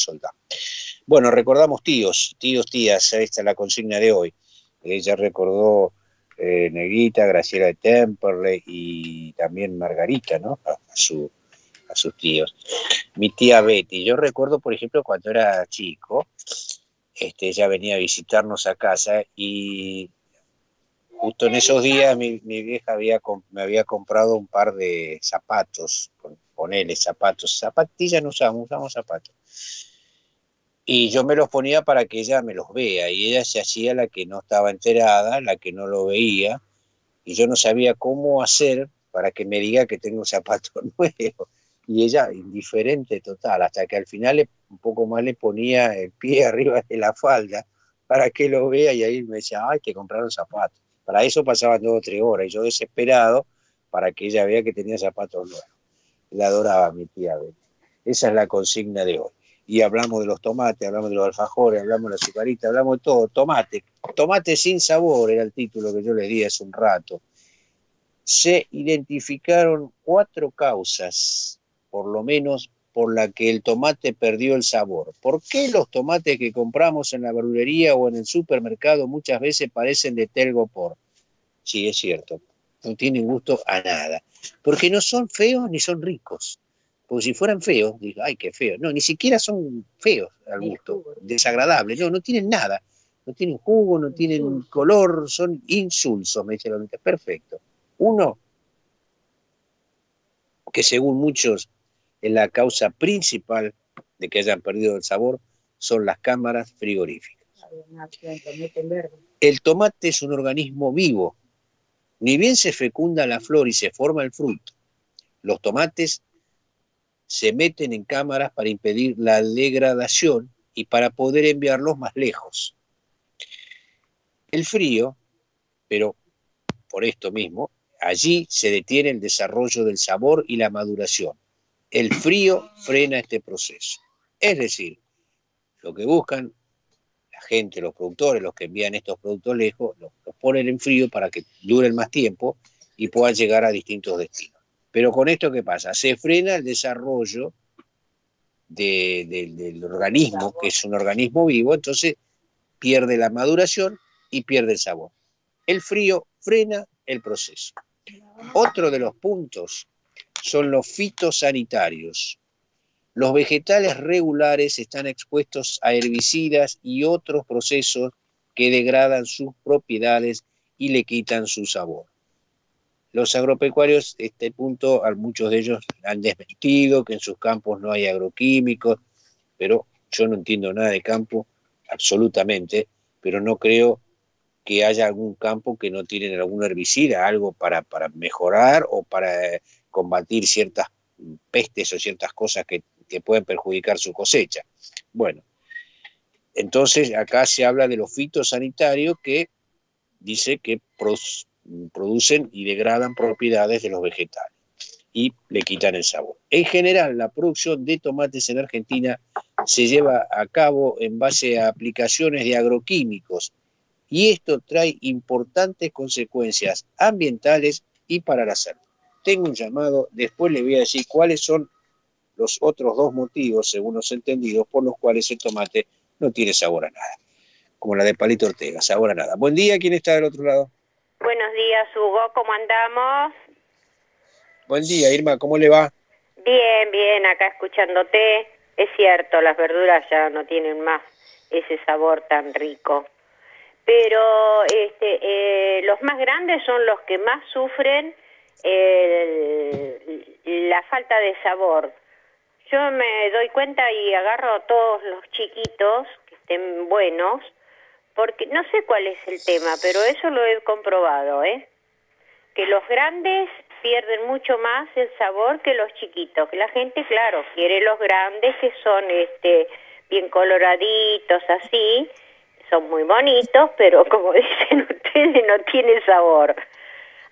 Bueno, recordamos tíos, tíos, tías, esta es la consigna de hoy. Ella recordó eh, Negrita, Graciela de Temperley y también Margarita, ¿no? A, su, a sus tíos. Mi tía Betty, yo recuerdo, por ejemplo, cuando era chico, este, ella venía a visitarnos a casa y justo en esos días mi, vieja había, me había comprado un par de zapatos, con- ponele zapatos, zapatillas no usamos, usamos zapatos. Y yo me los ponía para que ella me los vea y ella se hacía la que no estaba enterada, la que no lo veía y yo no sabía cómo hacer para que me diga que tengo zapatos nuevos. Y ella, indiferente total, hasta que al final un poco más le ponía el pie arriba de la falda para que lo vea y ahí me decía, ay, te compraron zapatos. Para eso pasaban dos o tres horas y yo desesperado para que ella vea que tenía zapatos nuevos. La adoraba mi tía Betty. Esa es la consigna de hoy. Y hablamos de los tomates, hablamos de los alfajores, hablamos de la azucarita, hablamos de todo. Tomate. Tomate sin sabor era el título que yo les di hace un rato. Se identificaron cuatro causas, por lo menos, por la que el tomate perdió el sabor. ¿Por qué los tomates que compramos en la verdulería o en el supermercado muchas veces parecen de telgopor? Sí, es cierto. No tienen gusto a nada. Porque no son feos ni son ricos. Porque si fueran feos, digo, ay, qué feo. No, ni siquiera son feos al gusto, desagradables. No, no tienen nada. No tienen jugo, no tienen color, son insulsos, me dice la única. Perfecto. Uno, que según muchos es la causa principal de que hayan perdido el sabor, son las cámaras frigoríficas. El tomate es un organismo vivo. Ni bien se fecunda la flor y se forma el fruto, los tomates se meten en cámaras para impedir la degradación y para poder enviarlos más lejos. El frío, pero por esto mismo, allí se detiene el desarrollo del sabor y la maduración. El frío frena este proceso. Es decir, lo que buscan la gente, los productores, los que envían estos productos lejos, los, ponen en frío para que duren más tiempo y puedan llegar a distintos destinos. Pero con esto, ¿qué pasa? Se frena el desarrollo de- de- del organismo, que es un organismo vivo, entonces pierde la maduración y pierde el sabor. El frío frena el proceso. Otro de los puntos son los fitosanitarios. Los vegetales regulares están expuestos a herbicidas y otros procesos que degradan sus propiedades y le quitan su sabor. Los agropecuarios, este punto, a muchos de ellos han desmentido que en sus campos no hay agroquímicos, pero yo no entiendo nada de campo, absolutamente, pero no creo que haya algún campo que no tiene algún herbicida, algo para, para mejorar o para eh, combatir ciertas pestes o ciertas cosas que, pueden perjudicar su cosecha. Bueno, entonces acá se habla de los fitosanitarios que dice que producen y degradan propiedades de los vegetales y le quitan el sabor. En general, la producción de tomates en Argentina se lleva a cabo en base a aplicaciones de agroquímicos y esto trae importantes consecuencias ambientales y para la salud. Tengo un llamado, después le voy a decir cuáles son los otros dos motivos, según los entendidos, por los cuales el tomate no tiene sabor a nada. Como la de Palito Ortega, sabor a nada. Buen día, ¿quién está del otro lado? Buenos días, Hugo, ¿cómo andamos? Buen día, Irma, ¿cómo le va? Bien, bien, acá escuchándote. Es cierto, las verduras ya no tienen más ese sabor tan rico. Pero este, eh, los más grandes son los que más sufren el- la falta de sabor. Yo me doy cuenta y agarro a todos los chiquitos que estén buenos, porque no sé cuál es el tema, pero eso lo he comprobado, ¿eh? Que los grandes pierden mucho más el sabor que los chiquitos. La gente, claro, quiere los grandes que son este bien coloraditos así, son muy bonitos, pero como dicen ustedes, no tienen sabor.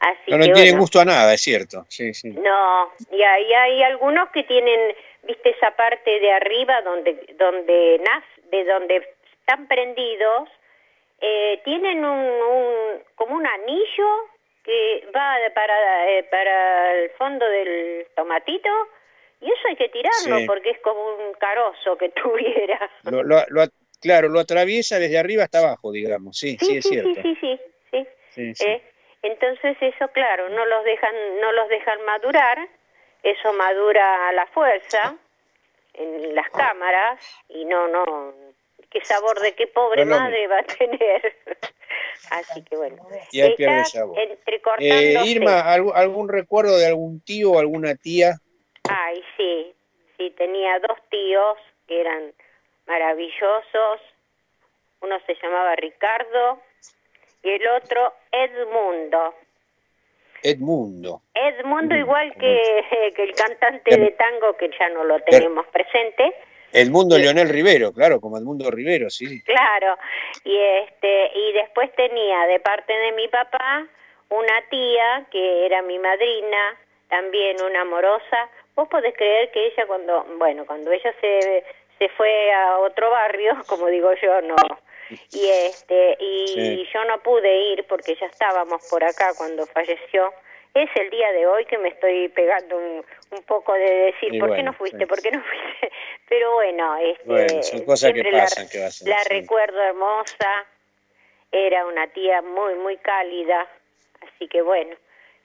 Así No, no que tiene bueno. gusto a nada, es cierto. Sí, sí. No, y hay, hay algunos que tienen, viste, esa parte de arriba donde, donde nace, de donde están prendidos, eh, tienen un, un- como un anillo que va de- para, eh, para el fondo del tomatito y eso hay que tirarlo Sí. porque es como un carozo que tuviera. Lo, lo- lo- claro, lo atraviesa desde arriba hasta abajo, digamos. Sí, sí, es sí, cierto. sí, sí, sí. Sí, sí. Eh, entonces eso, claro, no los dejan, no los dejan madurar, eso madura a la fuerza en las cámaras y no, no, qué sabor de qué pobre No madre va a tener. Así que bueno, Y ahí pierde sabor. Eh, Irma, ¿algún, algún recuerdo de algún tío o alguna tía? Ay, sí, sí, tenía dos tíos que eran maravillosos. Uno se llamaba Ricardo y el otro Edmundo. Edmundo. Edmundo igual que, que el cantante de tango que ya no lo tenemos presente, Edmundo Leonel Rivero, claro, como Edmundo Rivero, sí. claro. Y este y después tenía de parte de mi papá una tía que era mi madrina, también una amorosa. Vos podés creer que ella cuando, bueno, cuando ella se se fue a otro barrio, como digo yo, no. Y este y Sí. yo no pude ir porque ya estábamos por acá cuando falleció. Es el día de hoy que me estoy pegando un, un poco de decir, Y ¿por qué no fuiste? sí. ¿Por qué no fuiste? Pero bueno, este, Bueno, son cosas que siempre la- pasan, que La sí. recuerdo hermosa, era una tía muy, muy cálida, así que bueno,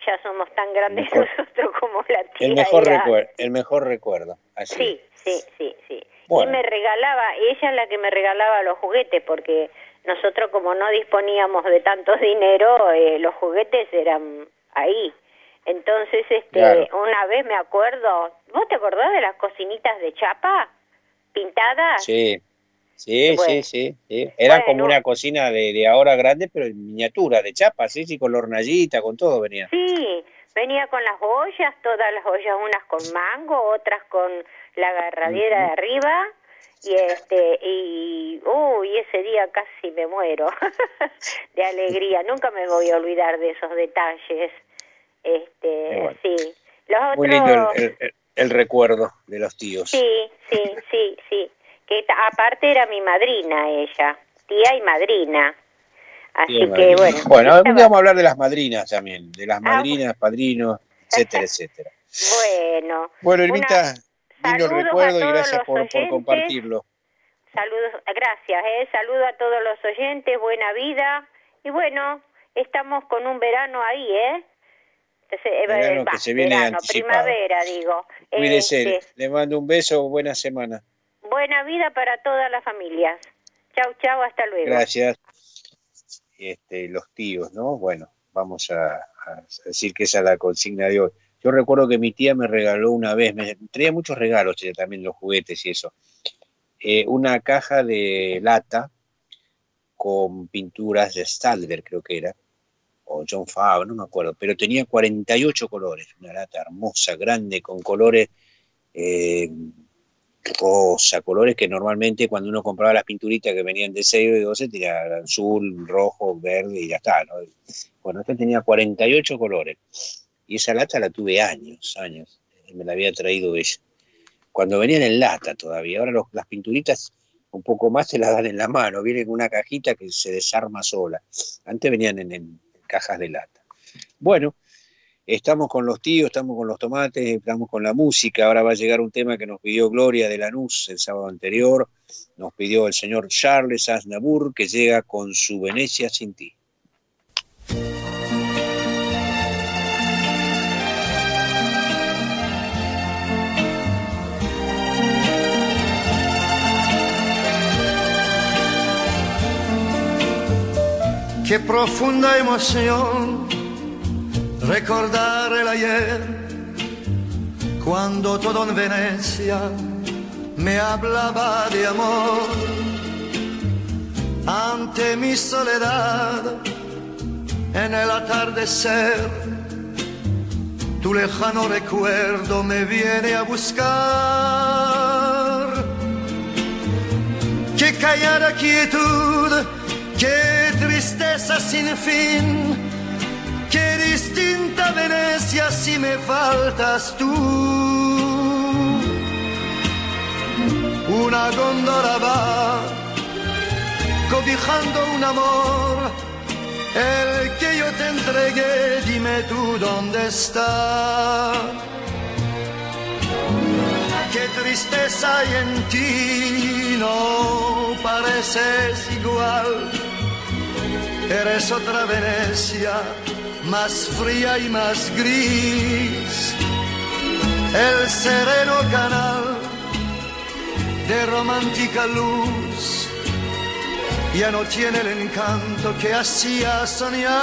ya somos tan grandes Mejor. nosotros como la tía. El mejor recuerdo, el mejor recuerdo. Así. Sí, sí, sí, sí. Bueno. Y me regalaba, ella es la que me regalaba los juguetes, porque nosotros como no disponíamos de tanto dinero, eh, los juguetes eran ahí. Entonces, este, Claro. una vez me acuerdo, ¿vos te acordás de las cocinitas de chapa pintadas? Sí, sí, Bueno. sí, sí, sí. Era como una cocina de, de ahora grande, pero en miniatura, de chapa, sí, sí, con la hornallita, con todo venía. Sí, venía con las ollas, todas las ollas, unas con mango, otras con la agarradera de arriba. Y este, y, uy, ese día casi me muero de alegría. Nunca me voy a olvidar de esos detalles. Este, bueno. sí. Los otros, Muy lindo el, el- el- el recuerdo de los tíos. sí, sí, sí, sí. Que aparte era mi madrina ella, tía y madrina. Así que bueno. Bueno, algún estaba- día vamos a hablar de las madrinas también, de las Ah, madrinas, padrinos, etcétera, etcétera. Bueno. Bueno, Elvita, lindo recuerdo y gracias por, compartirlo. Saludos, gracias, eh. Saludo a todos los oyentes, buena vida. Y bueno, estamos con un verano ahí, ¿eh? Entonces, eh, Verano va, que se viene verano, primavera, digo. Cuídese, Este, le mando un beso, buena semana. buena vida para todas las familias. Chau, chau, hasta luego. Gracias. Este, los tíos, ¿no? Bueno, vamos a, decir que esa es la consigna de hoy. Yo recuerdo que mi tía me regaló una vez, me traía muchos regalos, también los juguetes y eso. Eh, una caja de lata con pinturas de Stalder, creo que era, o John Favre, no me acuerdo, pero tenía 48 colores, una lata hermosa, grande, con colores eh, rosa, colores que normalmente cuando uno compraba las pinturitas que venían de 6 o de 12, tenía azul, rojo, verde y ya está. ¿no? Bueno, esta tenía 48 colores. Y esa lata la tuve años, años. Me la había traído ella. Cuando venían en lata todavía. Ahora las pinturitas un poco más te las dan en la mano. Vienen con una cajita que se desarma sola. Antes venían en, en cajas de lata. Bueno, estamos con los tíos, estamos con los tomates, estamos con la música. Ahora va a llegar un tema que nos pidió Gloria de Lanús el sábado anterior. Nos pidió el señor Charles Aznavour, que llega con su Venecia sin ti. Qué profunda emoción recordar el ayer, cuando todo en Venecia me hablaba de amor. Ante mi soledad, en el atardecer, tu lejano recuerdo me viene a buscar. Qué callada quietud, qué tristeza sin fin, qué distinta Venecia si me faltas tú. Una gondola va cobijando un amor, el que yo te entregué, dime tú dónde está. Qué tristeza hay en ti, no pareces igual. Eres otra Venecia, más fría y más gris. El sereno canal de romántica luz ya no tiene el encanto que hacía soñar.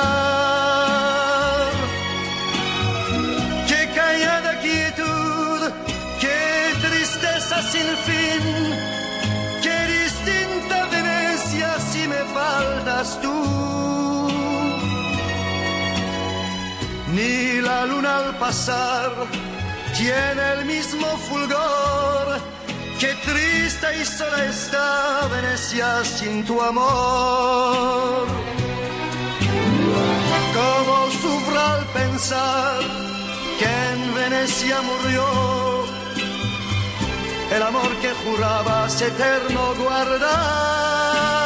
Qué callada quietud, qué tristeza sin fin, qué distinta Venecia si me faltas tú. Ni la luna al pasar tiene el mismo fulgor Qué triste y sola Venecia sin tu amor. Cómo sufro al pensar que en Venecia murió el amor que jurabas eterno guardar.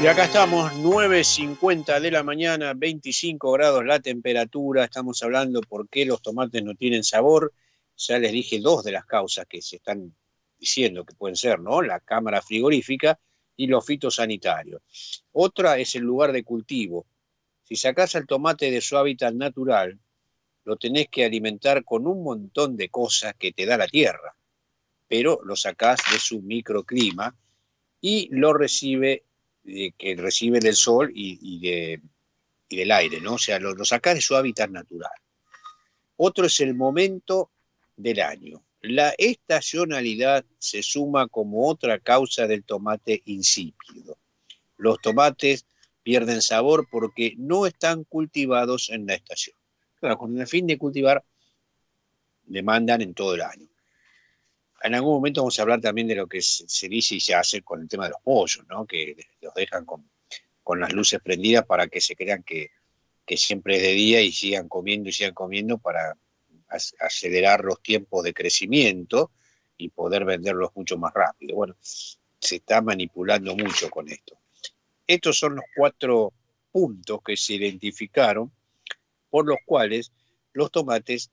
Y acá estamos, 9.50 de la mañana, 25 grados la temperatura. Estamos hablando por qué los tomates no tienen sabor. Ya les dije dos de las causas que se están diciendo que pueden ser, ¿no? La cámara frigorífica y los fitosanitarios. Otra es el lugar de cultivo. Si sacás al tomate de su hábitat natural, lo tenés que alimentar con un montón de cosas que te da la tierra, pero lo sacás de su microclima y lo recibe que recibe del sol y, y de, y del aire, ¿no? O sea, lo, lo de su hábitat natural. Otro es el momento del año. La estacionalidad se suma como otra causa del tomate insípido. Los tomates pierden sabor porque no están cultivados en la estación. Claro, con el fin de cultivar, demandan en todo el año. En algún momento vamos a hablar también de lo que se, dice y se hace con el tema de los pollos, ¿no? que los dejan con, con las luces prendidas para que se crean que, que siempre es de día y sigan comiendo y sigan comiendo para ac- acelerar los tiempos de crecimiento y poder venderlos mucho más rápido. Bueno, se está manipulando mucho con esto. Estos son los cuatro puntos que se identificaron por los cuales los tomates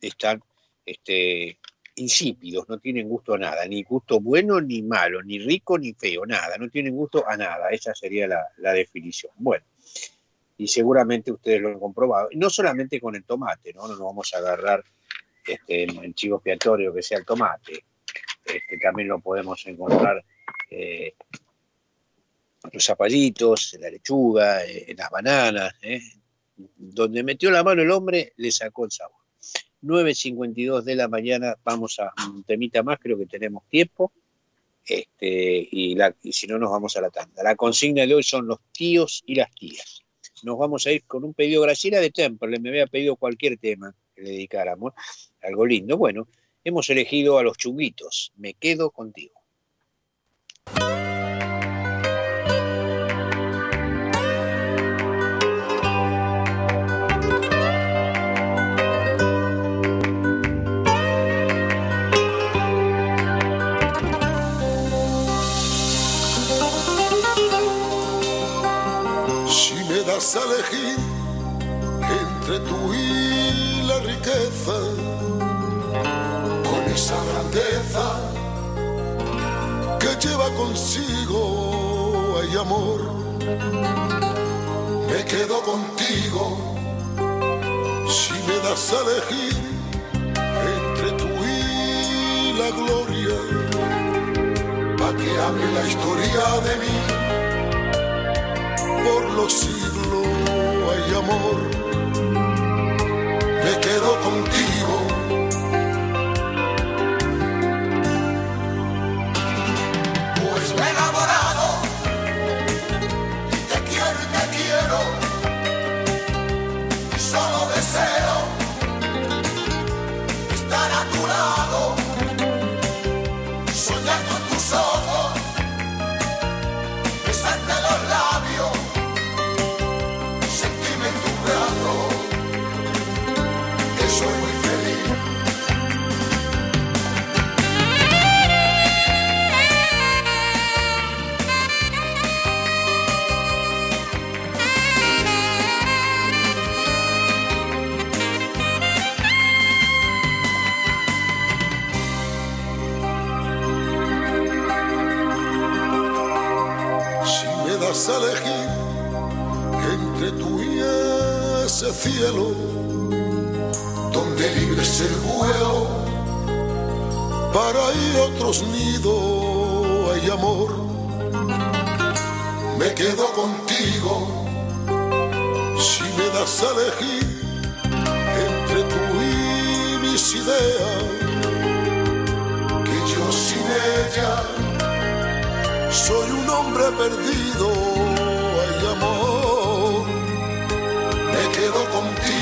están este, insípidos, no tienen gusto a nada, ni gusto bueno ni malo, ni rico ni feo, nada, no tienen gusto a nada, esa sería la, definición. Bueno, y seguramente ustedes lo han comprobado, no solamente con el tomate, no, no nos vamos a agarrar este, en, chivo expiatorio que sea el tomate, este, también lo podemos encontrar eh, los zapallitos, en la lechuga, eh, en las bananas, eh. donde metió la mano el hombre le sacó el sabor. 9.52 de la mañana, vamos a un temita más, creo que tenemos tiempo. Este, y, la- y si no, nos vamos a la tanda. La consigna de hoy son los tíos y las tías. Nos vamos a ir con un pedido. Graciela de Temple me había pedido cualquier tema que le dedicáramos, algo lindo. Bueno, hemos elegido a los chunguitos. Me quedo contigo. Lleva consigo hay amor, me quedo contigo. Si me das a elegir entre tú y la gloria, pa' que hable la historia de mí. Por los siglos hay amor, me quedo contigo. Cielo, donde libre el vuelo, para ahí otros nidos hay amor, me quedo contigo. Si me das a elegir entre tú y mis ideas, que yo sin ella soy un hombre perdido, quedo contigo.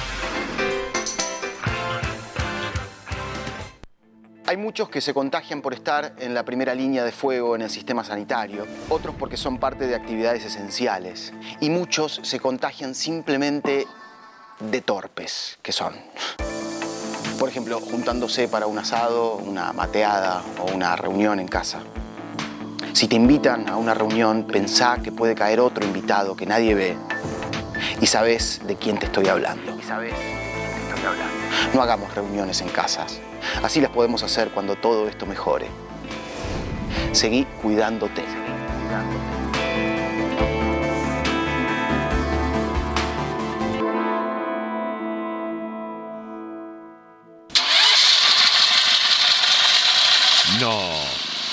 Hay muchos que se contagian por estar en la primera línea de fuego en el sistema sanitario, otros porque son parte de actividades esenciales y muchos se contagian simplemente de torpes que son. Por ejemplo, juntándose para un asado, una mateada o una reunión en casa. Si te invitan a una reunión, pensá que puede caer otro invitado que nadie ve y sabes de quién te estoy hablando. No hagamos reuniones en casas. Así las podemos hacer cuando todo esto mejore. Seguí cuidándote. No.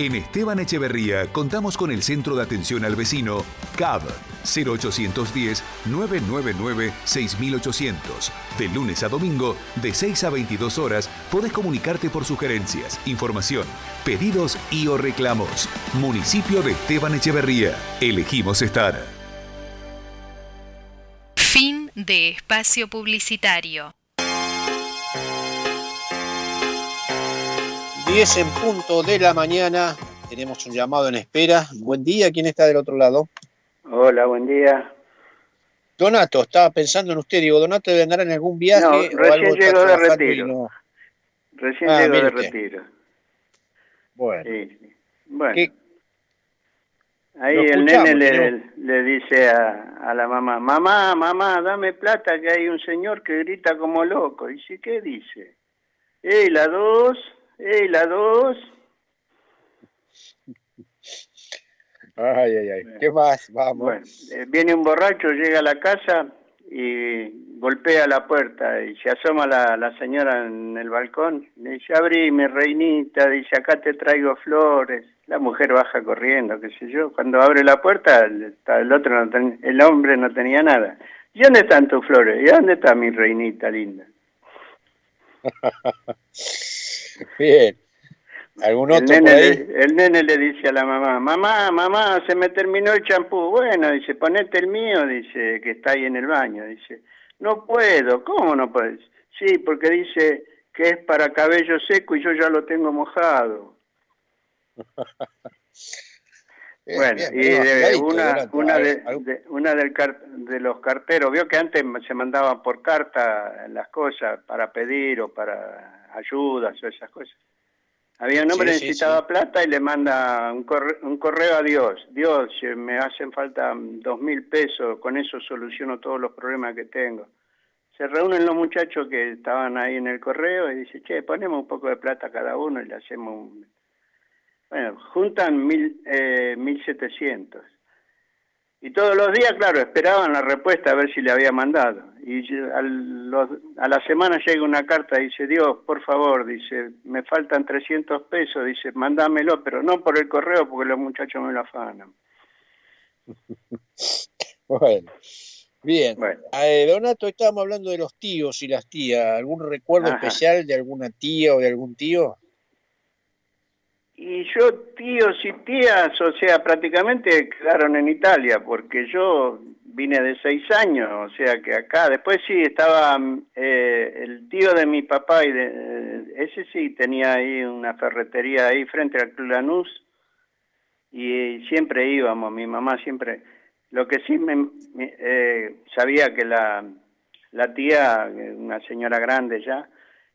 En Esteban Echeverría contamos con el Centro de Atención al Vecino, CAB, 0810-999-6800. De lunes a domingo, de 6 a 22 horas, podés comunicarte por sugerencias, información, pedidos y o reclamos. Municipio de Esteban Echeverría. Elegimos estar. Fin de espacio publicitario. 10 en punto de la mañana. Tenemos un llamado en espera. Buen día, ¿quién está del otro lado? Hola, buen día. Donato, estaba pensando en usted. Digo, Donato debe andar en algún viaje No, recién llegó de y retiro. no- Recién Ah, llegó de usted. retiro. Bueno. Sí. Bueno. ¿Qué- Ahí el nene le, dice a, a la mamá, mamá, mamá, dame plata que hay un señor que grita como loco. Dice, ¿qué dice? ¡Ey, la dos! ¡Ey, la dos! Ay, ay, ay. ¿Qué más? Vamos. Bueno, eh, viene un borracho, llega a la casa y golpea la puerta y se asoma la, la señora en el balcón. Le dice, abrime, reinita, dice, acá te traigo flores. La mujer baja corriendo, qué sé yo. Cuando abre la puerta, el, el otro no ten- el hombre no tenía nada. ¿Y dónde están tus flores? ¿Y dónde está mi reinita linda? Bien. ¿Algún El otro por nene, ahí? le, el nene le dice a la mamá, mamá, mamá, se me terminó el champú. Bueno, dice, ponete el mío, dice, que está ahí en el baño. Dice, no puedo, ¿cómo no puedes? Sí, porque dice que es para cabello seco y yo ya lo tengo mojado. Bueno, bien, y de una, una, de, una del car- de los carteros, vio que antes se mandaban por carta las cosas para pedir o para ayudas o esas cosas. Había un hombre que Sí, sí, necesitaba plata y le manda un correo, un correo a Dios. Dios, me hacen falta dos mil pesos, con eso soluciono todos los problemas que tengo. Se reúnen los muchachos que estaban ahí en el correo y dice, che, ponemos un poco de plata cada uno y le hacemos un... Bueno, juntan mil, eh, mil setecientos. Y todos los días, claro, esperaban la respuesta a ver si le había mandado. Y al- los- a la semana llega una carta, dice, Dios, por favor, dice, me faltan 300 pesos, dice, mándamelo, pero no por el correo porque los muchachos me lo afanan. Bueno. Bien. Eh, Donato, estábamos hablando de los tíos y las tías. ¿Algún recuerdo Ajá. especial de alguna tía o de algún tío? Y yo, tíos y tías, o sea, prácticamente quedaron en Italia, porque yo vine de seis años, o sea que acá, después sí estaba eh, el tío de mi papá, y de, ese sí tenía ahí una ferretería ahí frente al Club Lanús, y siempre íbamos, mi mamá siempre, lo que sí me, me- eh, sabía que la, la tía, eh, una señora grande ya,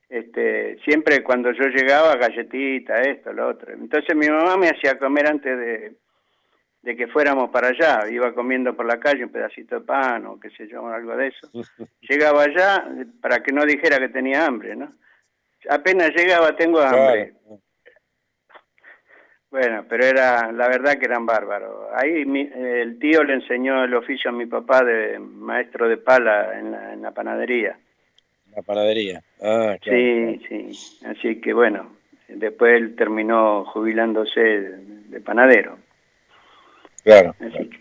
este, siempre cuando yo llegaba, galletita, esto, lo otro. Entonces mi mamá me hacía comer antes de, de que fuéramos para allá. Iba comiendo por la calle un pedacito de pan o qué sé yo, algo de eso. Llegaba allá para que no dijera que tenía hambre, ¿no? Apenas llegaba, tengo hambre. Bueno, pero era, la verdad que eran bárbaros. Ahí mi- el tío le enseñó el oficio a mi papá de maestro de pala en la, en la panadería. La panadería. Ah, claro. Sí, sí. Así que bueno, después él terminó jubilándose de, de panadero. Claro. Así que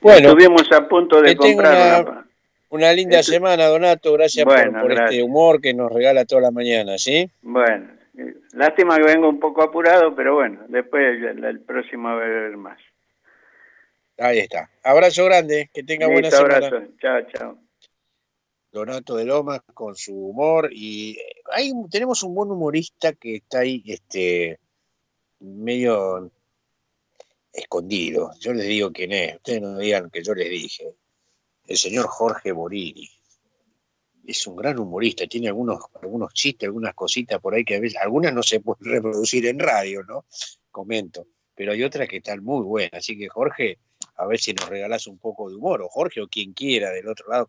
Bueno, estuvimos a punto de comprar una- linda Esto- semana, Donato. Gracias por- Bueno, por, este gracias. humor que nos regala toda la mañana, ¿sí? Bueno, eh, lástima que vengo un poco apurado, pero bueno, después el, el próximo a haber más. Ahí está. Abrazo grande. Que tenga buena Listo, semana. abrazo. Chao, chao. Donato de Lomas con su humor y eh, hay, tenemos un buen humorista que está ahí este medio escondido. Yo les digo quién es, ustedes no digan que yo les dije. El señor Jorge Borini. Es un gran humorista, tiene algunos, algunos chistes, algunas cositas por ahí que a veces, algunas no se pueden reproducir en radio, ¿no? Comento, pero hay otras que están muy buenas. Así que Jorge, a ver si nos regalás un poco de humor, o Jorge o quien quiera del otro lado,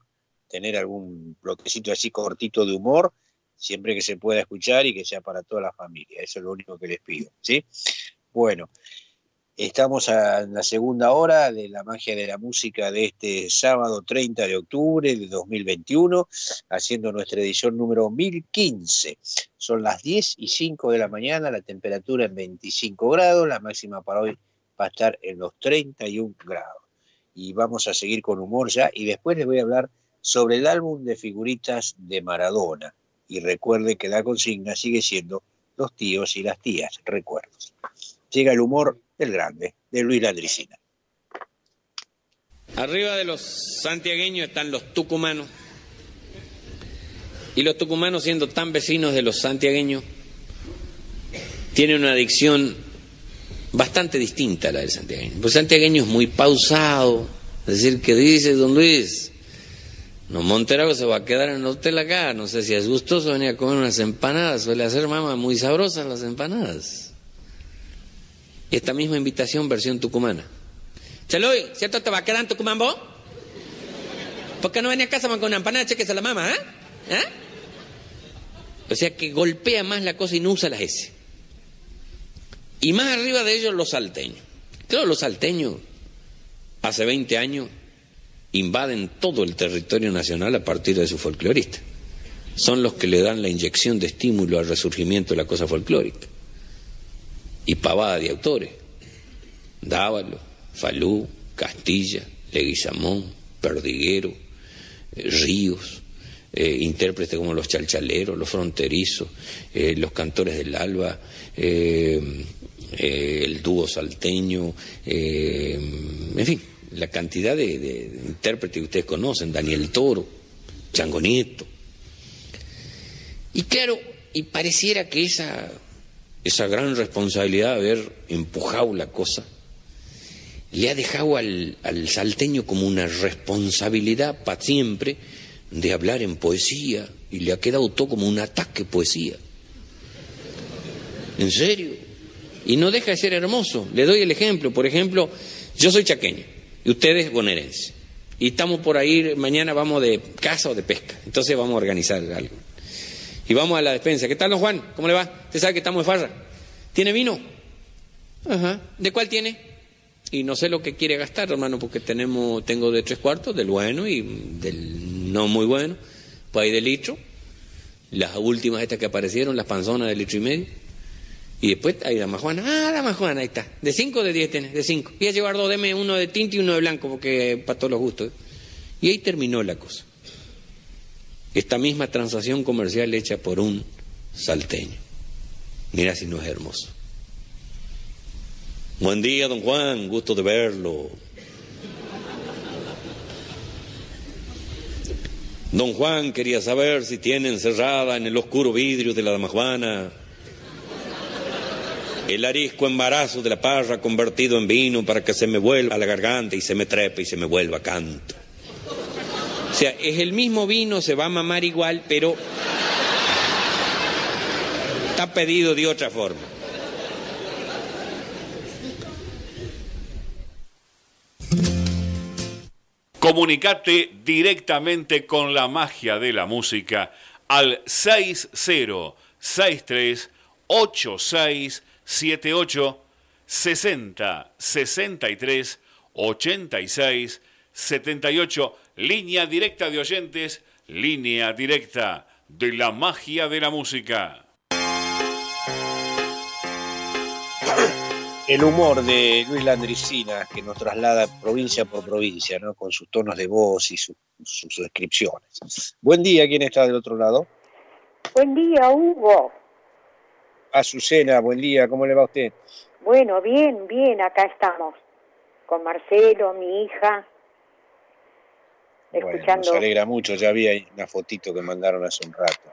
tener algún bloquecito así cortito de humor, siempre que se pueda escuchar y que sea para toda la familia. Eso es lo único que les pido, ¿sí? Bueno, estamos en la segunda hora de la magia de la música de este sábado 30 de octubre de 2021, haciendo nuestra edición número 1015. Son las 10 y 5 de la mañana, la temperatura en 25 grados, la máxima para hoy va a estar en los 31 grados. Y vamos a seguir con humor ya y después les voy a hablar sobre el álbum de figuritas de Maradona. Y recuerde que la consigna sigue siendo los tíos y las tías, recuerdos. Llega el humor del grande, de Luis Landricina. Arriba de los santiagueños están los tucumanos. Y los tucumanos, siendo tan vecinos de los santiagueños, tienen una adicción bastante distinta a la del santiagueño. Pues el santiagueño es muy pausado. Es decir, que dice don Luis, no Monterago se va a quedar en el hotel acá. No sé si es gustoso venir a comer unas empanadas. Suele hacer mamá muy sabrosas las empanadas. Y esta misma invitación, versión tucumana. Chaloy, ¿cierto te va a quedar en Tucumán vos? ¿Por qué no venía a casa con una empanada? Chequese la mamá, ¿eh? ¿Eh? O sea que golpea más la cosa y no usa las S. Y más arriba de ellos los salteños. Claro, los salteños hace 20 años invaden todo el territorio nacional a partir de su folclorista. Son los que le dan la inyección de estímulo al resurgimiento de la cosa folclórica. Y pavada de autores. Dávalo, Falú, Castilla, Leguizamón, Perdiguero, eh, Ríos, eh, intérpretes como los chalchaleros, los fronterizos, eh, los cantores del alba, el dúo salteño, en fin, la cantidad de, intérpretes que ustedes conocen, Daniel Toro, Chango Nieto. Y claro, y pareciera que esa, esa gran responsabilidad de haber empujado la cosa le ha dejado al, al salteño como una responsabilidad para siempre de hablar en poesía y le ha quedado todo como un ataque poesía. ¿En serio? Y no deja de ser hermoso. Le doy el ejemplo. Por ejemplo, yo soy chaqueño y ustedes bonaerense. Y estamos por ahí, mañana vamos de caza o de pesca. Entonces vamos a organizar algo. Y vamos a la despensa. ¿Qué tal, don Juan? ¿Cómo le va? Usted sabe que estamos de farra. ¿Tiene vino? Ajá. ¿De cuál tiene? Y no sé lo que quiere gastar, hermano, porque tenemos, tengo de tres cuartos, del bueno y del no muy bueno, pues hay de litro. Las últimas estas que aparecieron, las panzonas de litro y medio. Y después hay dama Juana. Ah, dama Juana, ahí está. De cinco o de diez tenés, de cinco. Y a llevar dos, deme uno de tinta y uno de blanco, porque para todos los gustos. Y ahí terminó la cosa. Esta misma transacción comercial hecha por un salteño. Mira si no es hermoso. Buen día, don Juan, gusto de verlo. Don Juan quería saber si tiene encerrada en el oscuro vidrio de la dama Juana el arisco embarazo de la parra convertido en vino para que se me vuelva a la garganta y se me trepe y se me vuelva canto. O sea, es el mismo vino, se va a mamar igual, pero está pedido de otra forma. Comunicate directamente con la magia de la música al 60638678 60 63 86 78. Línea directa de oyentes, línea directa de la magia de la música. El humor de Luis Landricina, que nos traslada provincia por provincia, ¿no? con sus tonos de voz y su- sus descripciones. Buen día, ¿quién está del otro lado? Buen día, Hugo. Azucena, buen día, ¿cómo le va a usted? Bueno, bien, bien, acá estamos. Con Marcelo, mi hija. Bueno, Escuchando. nos alegra mucho, ya vi ahí una fotito que mandaron hace un rato.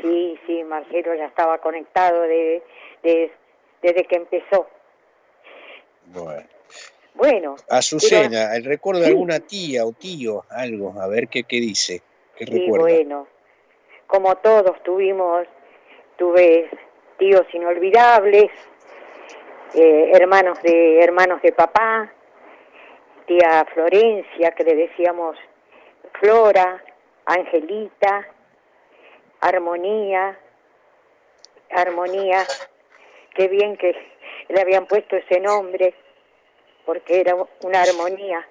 Sí, sí, Marcelo ya estaba conectado de, de- desde que empezó. Bueno. Bueno. Azucena, ¿el recuerdo de Sí. alguna tía o tío? Algo, a ver qué, qué dice, qué Y recuerda. bueno, como todos tuvimos, tuve tíos inolvidables, eh, hermanos de hermanos de papá, tía Florencia, que le decíamos Flora, Angelita, Armonía, Armonía, qué bien que le habían puesto ese nombre, porque era una armonía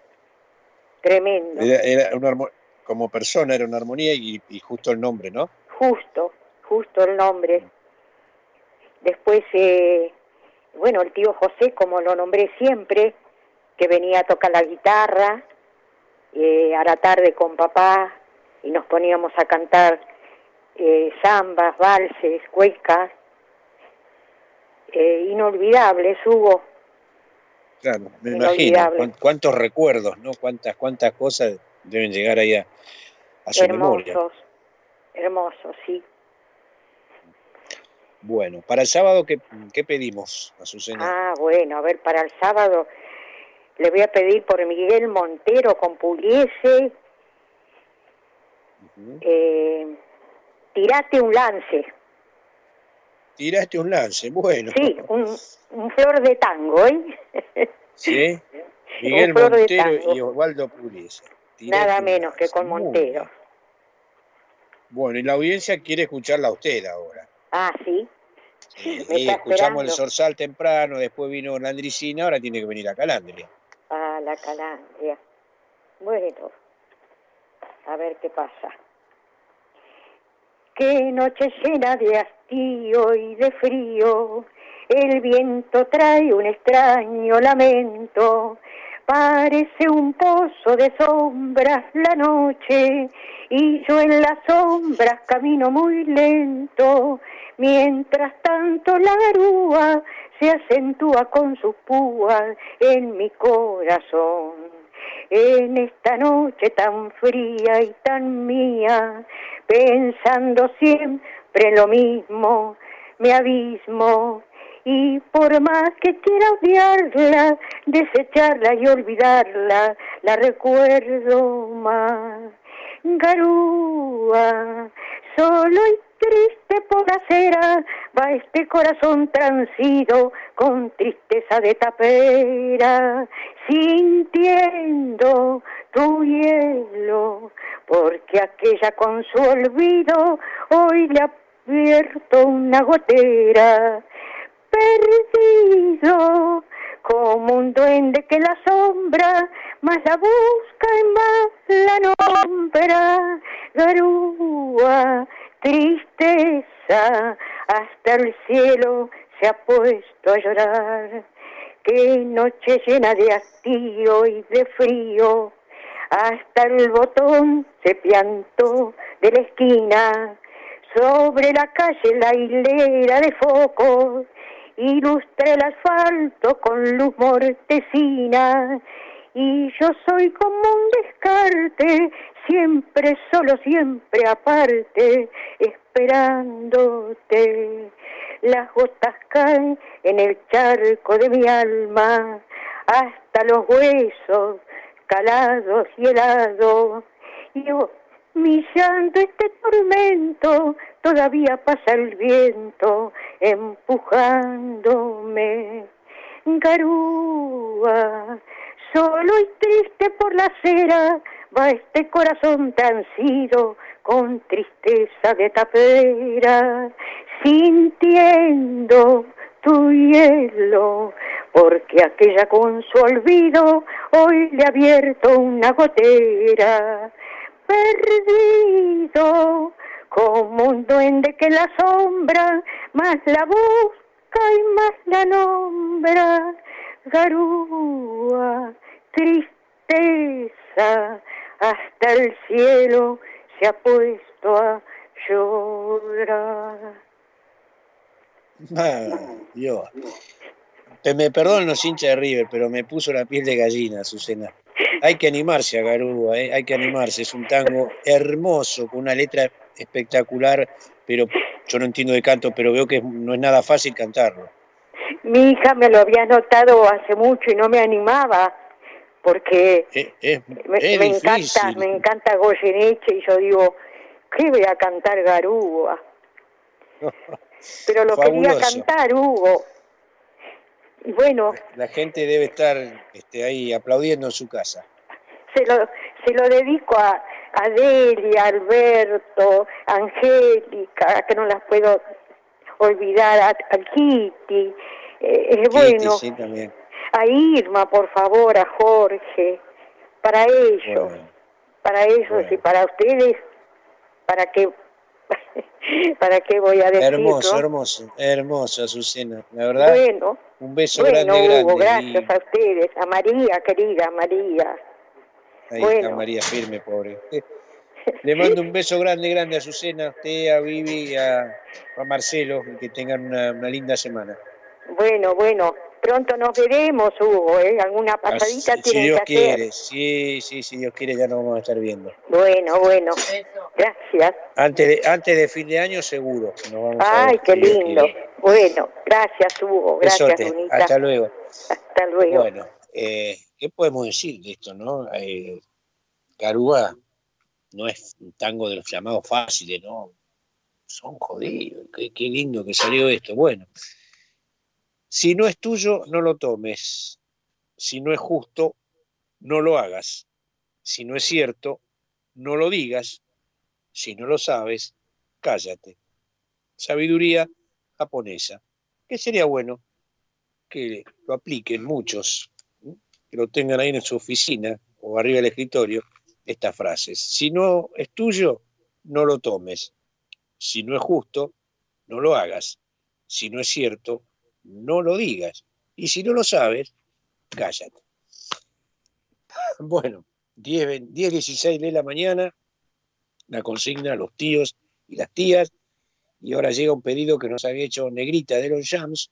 tremendo. Era, era una armo- como persona era una armonía y, y justo el nombre, ¿no? Justo, justo el nombre. Después, eh, bueno, el tío José, como lo nombré siempre, que venía a tocar la guitarra eh, a la tarde con papá y nos poníamos a cantar eh, zambas, valses, cuecas, eh, inolvidables, Hugo. Claro, me imagino. Cuántos recuerdos, ¿no? Cuántas, cuántas cosas deben llegar ahí a, a su memoria. hermosos, hermosos, sí. Bueno, para el sábado, ¿qué, qué pedimos, Azucena? Ah, bueno, a ver, para el sábado le voy a pedir por Miguel Montero con Pugliese, eh, tirate un lance, Tiraste un lance, bueno. sí, un, un flor de tango, ¿eh? ¿Sí? Miguel Montero y Osvaldo Pugliese. Nada menos que con Montero. Bueno, y la audiencia quiere escucharla a usted ahora. Ah, sí. Escuchamos el. Sorsal temprano, después vino Landricina, ahora tiene que venir a Calandria. Ah, la calandria. Bueno, a ver qué pasa. Qué noche llena de hastío y de frío, el viento trae un extraño lamento, parece un pozo de sombras la noche, y yo en las sombras camino muy lento, mientras tanto la garúa se acentúa con sus púas en mi corazón. En esta noche tan fría y tan mía, pensando siempre lo mismo, me abismo y por más que quiera odiarla, desecharla y olvidarla, la recuerdo más. Garúa, solo y triste por acera, va este corazón transido con tristeza de tapera, sintiendo tu hielo, porque aquella con su olvido hoy le ha abierto una gotera, perdido como un duende que la sombra más la busca y más la nombra, garúa, tristeza, hasta el cielo se ha puesto a llorar. Qué noche llena de hastío y de frío, hasta el botón se piantó de la esquina, sobre la calle la hilera de focos, ilustra el asfalto con luz mortecina, y yo soy como un descarte, siempre solo, siempre aparte, esperándote. Las gotas caen en el charco de mi alma, hasta los huesos calados y helados. Y yo, mi llanto, este tormento, todavía pasa el viento empujándome. Garúa, solo y triste por la acera, va este corazón transido con tristeza de tapera, sintiendo tu hielo, porque aquella con su olvido hoy le ha abierto una gotera. Perdido como un duende que la sombra más la busca y más la nombra. Garúa, tristeza, hasta el cielo se ha puesto a llorar. Ah. Te me perdonen los hinchas de River, pero me puso la piel de gallina, Azucena. Hay que animarse a Garúa, ¿eh? hay que animarse. Es un tango hermoso, con una letra espectacular, pero yo no entiendo de canto, pero veo que no es nada fácil cantarlo. Mi hija me lo había notado hace mucho y no me animaba, porque Es, es- me, es me encanta, me encanta Goyeneche y yo digo, ¿qué voy a cantar Garúa? Pero lo quería cantar, Hugo. Y bueno, La gente debe estar este, ahí aplaudiendo en su casa. Se lo, se lo dedico a, a Delia, Alberto, Angélica, que no las puedo olvidar, a, a Kitty, eh, eh, bueno, sí, también. a Irma, por favor, a Jorge, para ellos, para ellos y para ustedes, para que, para qué voy a decir, Hermoso, ¿no? hermoso, hermoso, Azucena. La verdad, Bueno, un beso bueno, grande, Hugo, grande. gracias a ustedes, a María, querida María. Ahí está. María firme, pobre. Le mando un beso grande, grande a Azucena, a usted, a Vivi y a, a Marcelo, y que tengan una, una linda semana. Bueno, bueno, pronto nos veremos, Hugo, ¿eh? Alguna pasadita Así- si tienen Dios que hacer. quiere, sí, sí, si Dios quiere ya nos vamos a estar viendo. Bueno, bueno, gracias. Antes de, antes de fin de año seguro que nos vamos a Ay, ver. qué si lindo. Bueno, gracias, Hugo, gracias, hasta luego. Hasta luego. Bueno, eh, ¿qué podemos decir de esto, no? Eh, no es un tango de los llamados fáciles, ¿no? Son jodidos, qué, qué lindo que salió esto. Bueno, si no es tuyo, no lo tomes. Si no es justo, no lo hagas. Si no es cierto, no lo digas. Si no lo sabes, cállate. Sabiduría japonesa. Que sería bueno que lo apliquen muchos. Que lo tengan ahí en su oficina o arriba del escritorio, estas frases. Si no es tuyo, no lo tomes. Si no es justo, no lo hagas. Si no es cierto, no lo digas. Y si no lo sabes, cállate. Bueno, 10, 20 10, 16 de la mañana, la consigna los tíos y las tías. Y ahora llega un pedido que nos había hecho Negrita de los Jams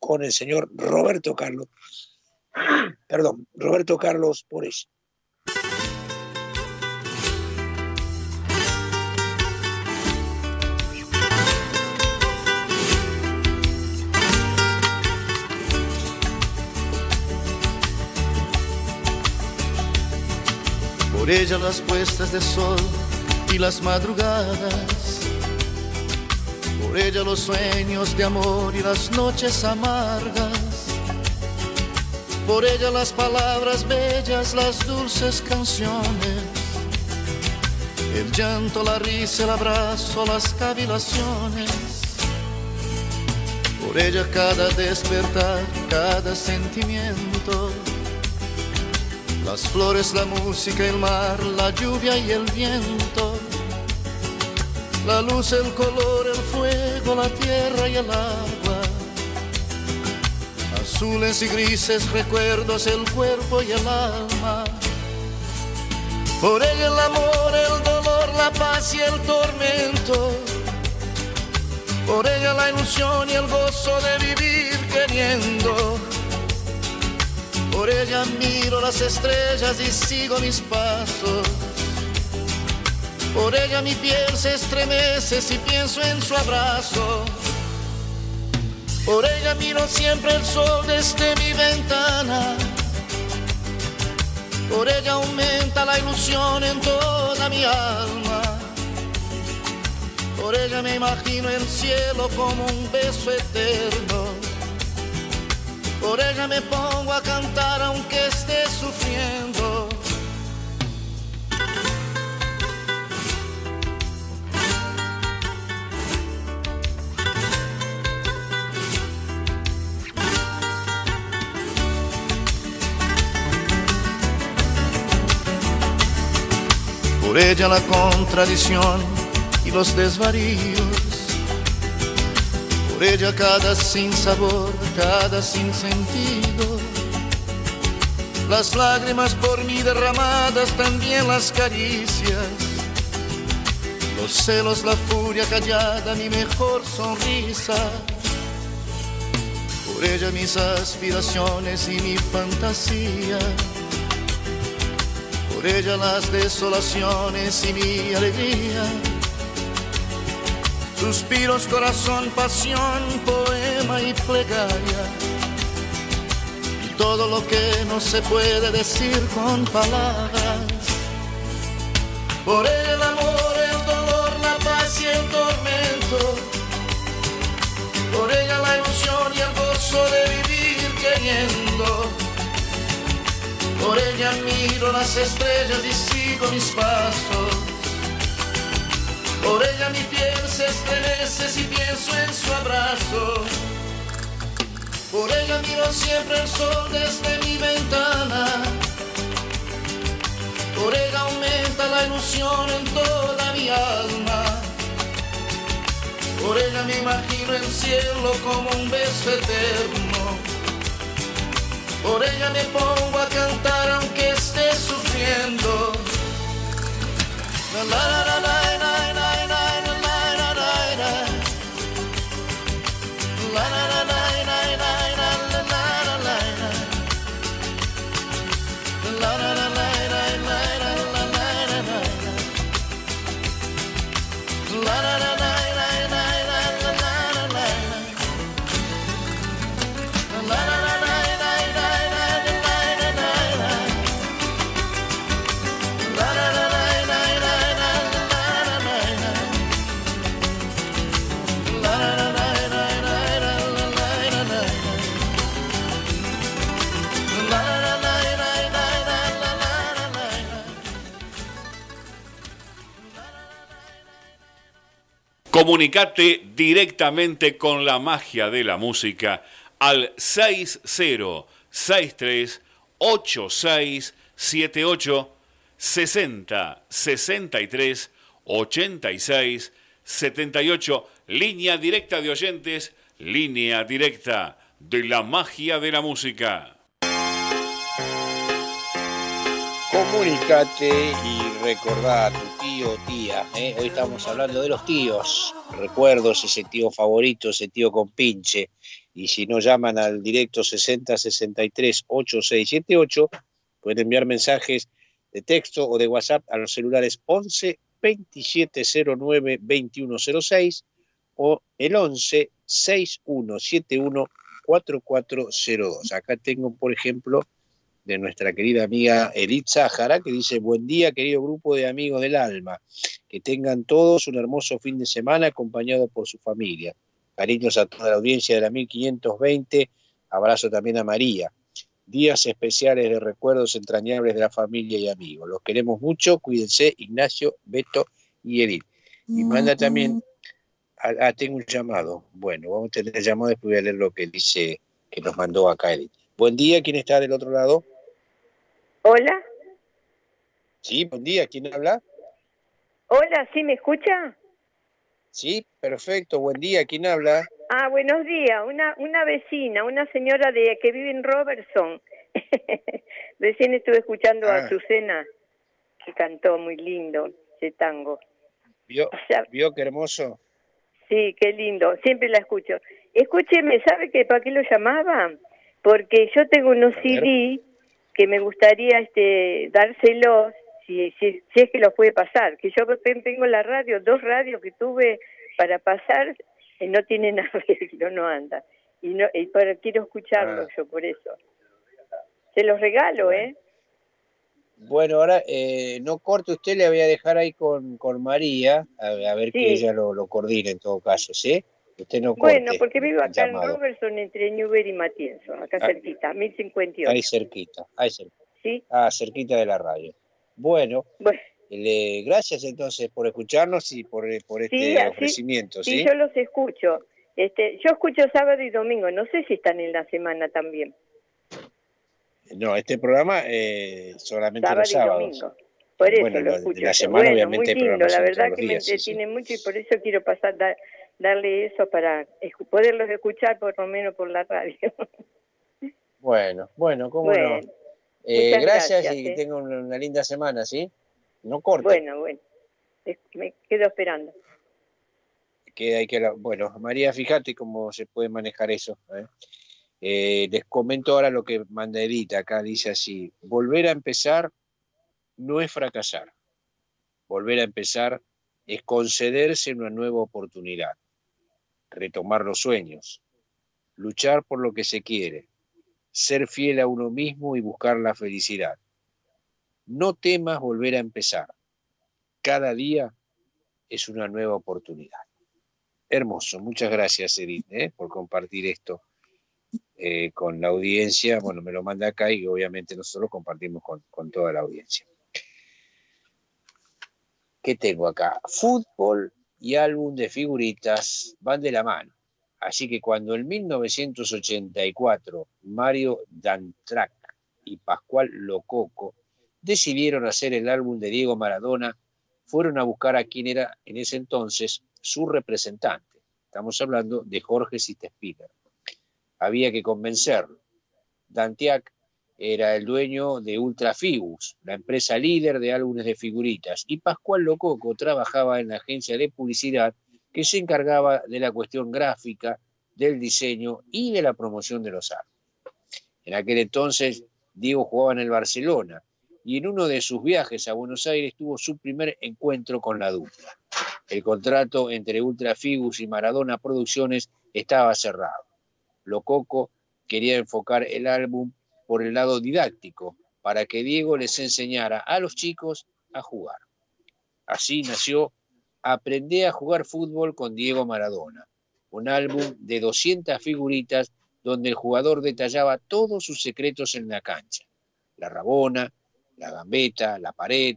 con el señor Roberto Carlos. Perdón, Roberto Carlos Pores. Por ella las puestas de sol y las madrugadas. Por ella los sueños de amor y las noches amargas. Por ella las palabras bellas, las dulces canciones. El llanto, la risa, el abrazo, las cavilaciones. Por ella cada despertar, cada sentimiento. Las flores, la música, el mar, la lluvia y el viento. La luz, el color, el fuego, la tierra y el agua. Azules y grises recuerdos, el cuerpo y el alma. Por ella el amor, el dolor, la paz y el tormento. Por ella la ilusión y el gozo de vivir queriendo. Por ella miro las estrellas y sigo mis pasos. Por ella mi piel se estremece si pienso en su abrazo. Por ella miro siempre el sol desde mi ventana. Por ella aumenta la ilusión en toda mi alma. Por ella me imagino el cielo como un beso eterno. Por ella me pongo a cantar aunque esté sufriendo. Por ella la contradicción y los desvaríos, por ella cada sinsabor, cada sinsentido, las lágrimas por mí derramadas, también las caricias, los celos, la furia callada, mi mejor sonrisa. Por ella mis aspiraciones y mi fantasía por ella las desolaciones y mi alegría. Suspiros, corazón, pasión, poema y plegaria. Y todo lo que no se puede decir con palabras. Por el amor, el dolor, la paz y el tormento. Por ella la ilusión y el gozo de vivir queriendo. Por ella miro las estrellas y sigo mis pasos. Por ella mi piel se estremece si pienso en su abrazo. Por ella miro siempre el sol desde mi ventana. Por ella aumenta la ilusión en toda mi alma. Por ella me imagino el cielo como un beso eterno. Por ella me pongo a cantar aunque esté sufriendo. La, la, la, la. la. la, la, la Comunicate directamente con la magia de la música al 6063 8678 60 63 86 78 línea directa de oyentes, línea directa de la magia de la música. Comunicate y tu tío o tía. ¿eh? Hoy estamos hablando de los tíos. Recuerdos, ese tío favorito, ese tío con pinche. Y si no llaman al directo 60 63 8678, pueden enviar mensajes de texto o de WhatsApp a los celulares 11 2709 2106 o el 11 6171 4402. Acá tengo, por ejemplo, de nuestra querida amiga Edith Sájara, que dice, buen día querido grupo de amigos del alma, que tengan todos un hermoso fin de semana acompañado por su familia. Cariños a toda la audiencia de la 1520, abrazo también a María. Días especiales de recuerdos entrañables de la familia y amigos. Los queremos mucho, cuídense, Ignacio, Beto y Edith. Y manda también, ah, tengo un llamado. Bueno, vamos a tener el llamado, después voy a leer lo que dice, que nos mandó acá Edith. Buen día, ¿quién está del otro lado? Hola, Sí, buen día, ¿quién habla? hola, ¿sí me escucha? Sí, perfecto, buen día, ¿quién habla? Ah, buenos días, una, una vecina, una señora de que vive en Robertson. Recién estuve escuchando a Ah. Azucena, que cantó muy lindo ese tango. ¿Vio, O sea, ¿Vio qué hermoso? Sí, qué lindo, siempre la escucho. Escúcheme, ¿sabe que para qué lo llamaba? Porque yo tengo unos CD que me gustaría este dárselos, si, si, si es que los puede pasar. Que yo te- tengo la radio, dos radios que tuve para pasar, y no tienen arreglo, no anda. Y no y para, quiero escucharlos Ah. yo por eso. Se los regalo, ¿eh? Bueno, ahora eh, no corte usted, le voy a dejar ahí con, con María, a, a ver que ella lo, lo coordine en todo caso, ¿sí? Usted no corte. Bueno, porque vivo acá en llamado. Robertson, entre Newber y Matienzo, acá Ah. cerquita, 1058. Ahí cerquita, ahí cerquita. Sí. Ah, cerquita de la radio. Bueno, le- gracias entonces por escucharnos y por, eh, por este Sí, ofrecimiento, Sí, ¿sí? yo los escucho. Este, yo escucho sábado y domingo. No sé si están en la semana también. No, este programa eh, solamente Sábado los y sábados. domingo. Por eso bueno, lo escucho. la semana, bueno, obviamente, muy lindo, la verdad que los me días, sí, sí. entretiene mucho y por eso quiero pasar da- darle eso para poderlos escuchar por lo menos por la radio. Bueno, bueno, cómo Bueno, no. Eh, gracias, gracias, y que eh. tengan una, una linda semana, ¿sí? No corte. bueno, bueno, me quedo esperando. que hay que la- bueno María fíjate cómo se puede manejar eso ¿eh? Eh, les comento ahora lo que manda Edita acá dice así volver a empezar no es fracasar volver a empezar es concederse una nueva oportunidad retomar los sueños luchar por lo que se quiere ser fiel a uno mismo y buscar la felicidad no temas volver a empezar cada día es una nueva oportunidad Hermoso, muchas gracias Edith ¿eh? por compartir esto eh, con la audiencia. Bueno, me lo manda acá y obviamente nosotros lo compartimos con, con toda la audiencia. ¿Qué tengo acá? Fútbol y álbum de figuritas van de la mano. Así que cuando en 1984 Mario Dantrac y Pascual Lococo decidieron hacer el álbum de Diego Maradona, fueron a buscar a quien era en ese entonces su representante. Estamos hablando de Jorge Sitespiller. Había que convencerlo. Dantiac era el dueño de Ultrafibus, la empresa líder de álbumes de figuritas, y Pascual Lococo trabajaba en la agencia de publicidad que se encargaba de la cuestión gráfica, del diseño y de la promoción de los álbumes. En aquel entonces, Diego jugaba en el Barcelona y en uno de sus viajes a Buenos Aires tuvo su primer encuentro con la dupla. El contrato entre Ultrafibus y Maradona Producciones estaba cerrado. Lococo quería enfocar el álbum por el lado didáctico, para que Diego les enseñara a los chicos a jugar. Así nació Aprendé a jugar fútbol con Diego Maradona, un álbum de 200 figuritas donde el jugador detallaba todos sus secretos en la cancha. La rabona, la gambeta, la pared,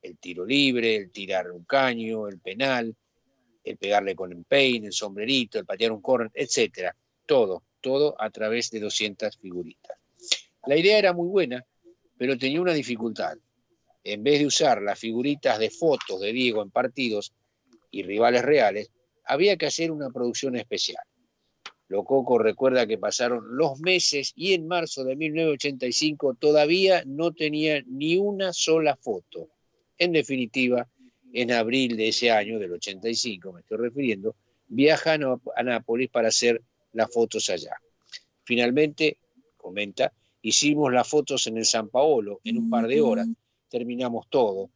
el tiro libre, el tirar un caño, el penal, el pegarle con el peine, el sombrerito, el patear un córner, etcétera. Todo, todo a través de 200 figuritas. La idea era muy buena, pero tenía una dificultad. En vez de usar las figuritas de fotos de Diego en partidos y rivales reales, había que hacer una producción especial. Lococo recuerda que pasaron los meses y en marzo de 1985 todavía no tenía ni una sola foto. En definitiva, en abril de ese año, del 85 me estoy refiriendo, viaja a Nápoles para hacer las fotos allá. Finalmente, comenta, hicimos las fotos en el San Paolo en un par de horas, terminamos todo,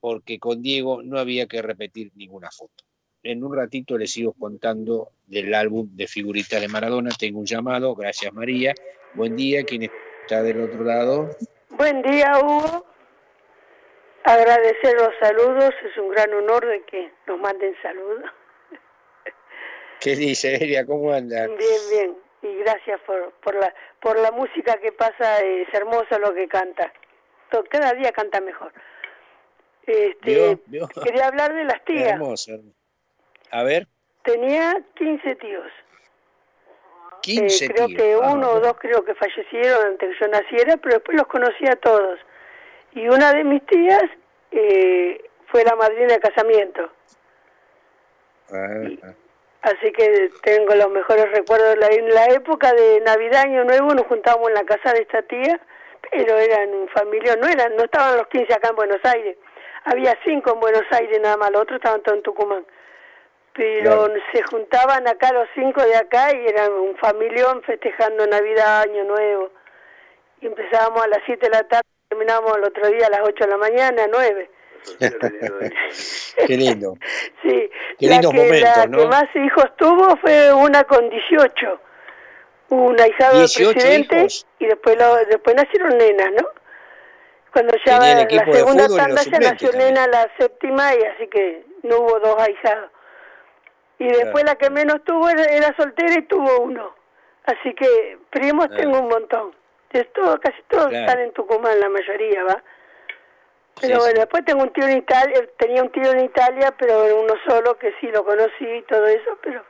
porque con Diego no había que repetir ninguna foto. En un ratito les sigo contando del álbum de figuritas de Maradona. Tengo un llamado, gracias María. Buen día, ¿quién está del otro lado? Buen día, Hugo. Agradecer los saludos, es un gran honor de que nos manden saludos. ¿Qué dice Elia? ¿Cómo anda? Bien, bien. Y gracias por, por, la, por la música que pasa, es hermoso lo que canta. Cada día canta mejor. Este, ¿Vio? ¿Vio? Quería hablar de las tías. Hermoso. A ver, Tenía 15 tíos. 15 Eh, creo tíos. que Ah, uno o dos creo que fallecieron antes que yo naciera, pero después los conocí a todos. Y una de mis tías eh, fue la madrina de casamiento. ah, Así que tengo los mejores recuerdos. La- En la época de Navidad, Año Nuevo, nos juntábamos en la casa de esta tía, pero eran un familia, no eran, no estaban los 15 acá en Buenos Aires. Había cinco en Buenos Aires nada más, los otros estaban todos en Tucumán. Pero se juntaban acá los cinco de acá y eran un familión festejando Navidad, Año Nuevo. Y empezábamos a las 7 de la tarde, terminábamos el otro día a las 8 de la mañana, 9. Qué lindo. Sí, Qué la que, momentos, la ¿no? que más hijos tuvo fue una con 18, un ahijado del 18 presidente hijos. y después lo, después nacieron nenas, ¿no? Cuando ya la segunda tanda ya nació también. nena la séptima y así que no hubo dos ahijados. Y después la que menos tuvo era, era soltera y tuvo uno. Así que primos tengo un montón. Es todo, casi todos Claro. están en Tucumán, la mayoría, ¿va? Pero Sí, bueno, sí. después tengo un tío en Italia, tenía un tío en Italia, pero uno solo que sí lo conocí y todo eso, pero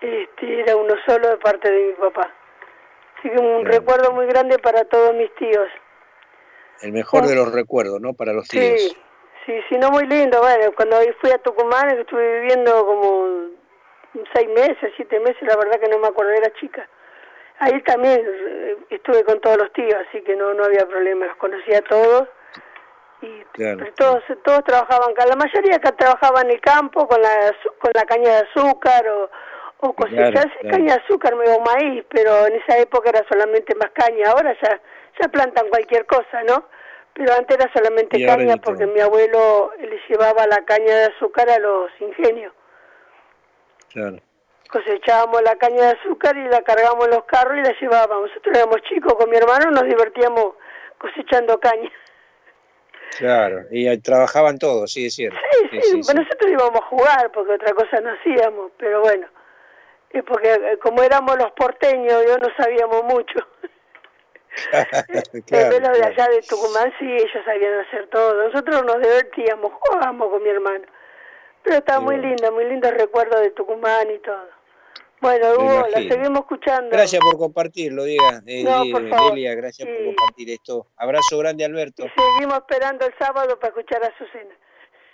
este era uno solo de parte de mi papá. Así que un recuerdo muy grande para todos mis tíos. el mejor de los recuerdos, ¿no? Para los tíos. Sí, sí, sí, no muy lindo. Bueno, cuando fui a Tucumán estuve viviendo como seis meses, siete meses, la verdad que no me acuerdo, era chica. Ahí también eh, estuve con todos los tíos, así que no, no había problema, los conocía a todos. Y Claro. todos, todos trabajaban acá, la mayoría acá trabajaba en el campo con la, con la caña de azúcar o, o cosechar claro. caña de azúcar o maíz, pero en esa época era solamente más caña, ahora ya, ya plantan cualquier cosa, ¿no? Pero antes era solamente Y caña porque mi abuelo le llevaba la caña de azúcar a los ingenios. Claro. Cosechábamos la caña de azúcar y la cargábamos en los carros y la llevábamos. Nosotros éramos chicos con mi hermano, nos divertíamos cosechando caña. Claro, y trabajaban todos, sí, es cierto. Sí, sí, Bueno, nosotros íbamos a jugar porque otra cosa no hacíamos, pero bueno, es porque eh, como éramos los porteños, yo no sabíamos mucho. de los de allá de Tucumán, sí, ellos sabían hacer todo. Nosotros nos divertíamos, jugábamos con mi hermano. Pero está muy linda, muy lindo el recuerdo de Tucumán y todo. Bueno, Hugo, la seguimos escuchando. Gracias por compartirlo, Diga. Eh, No, por favor. Delia, gracias por compartir esto. Abrazo grande, Alberto. Seguimos esperando el sábado para escuchar a Susana.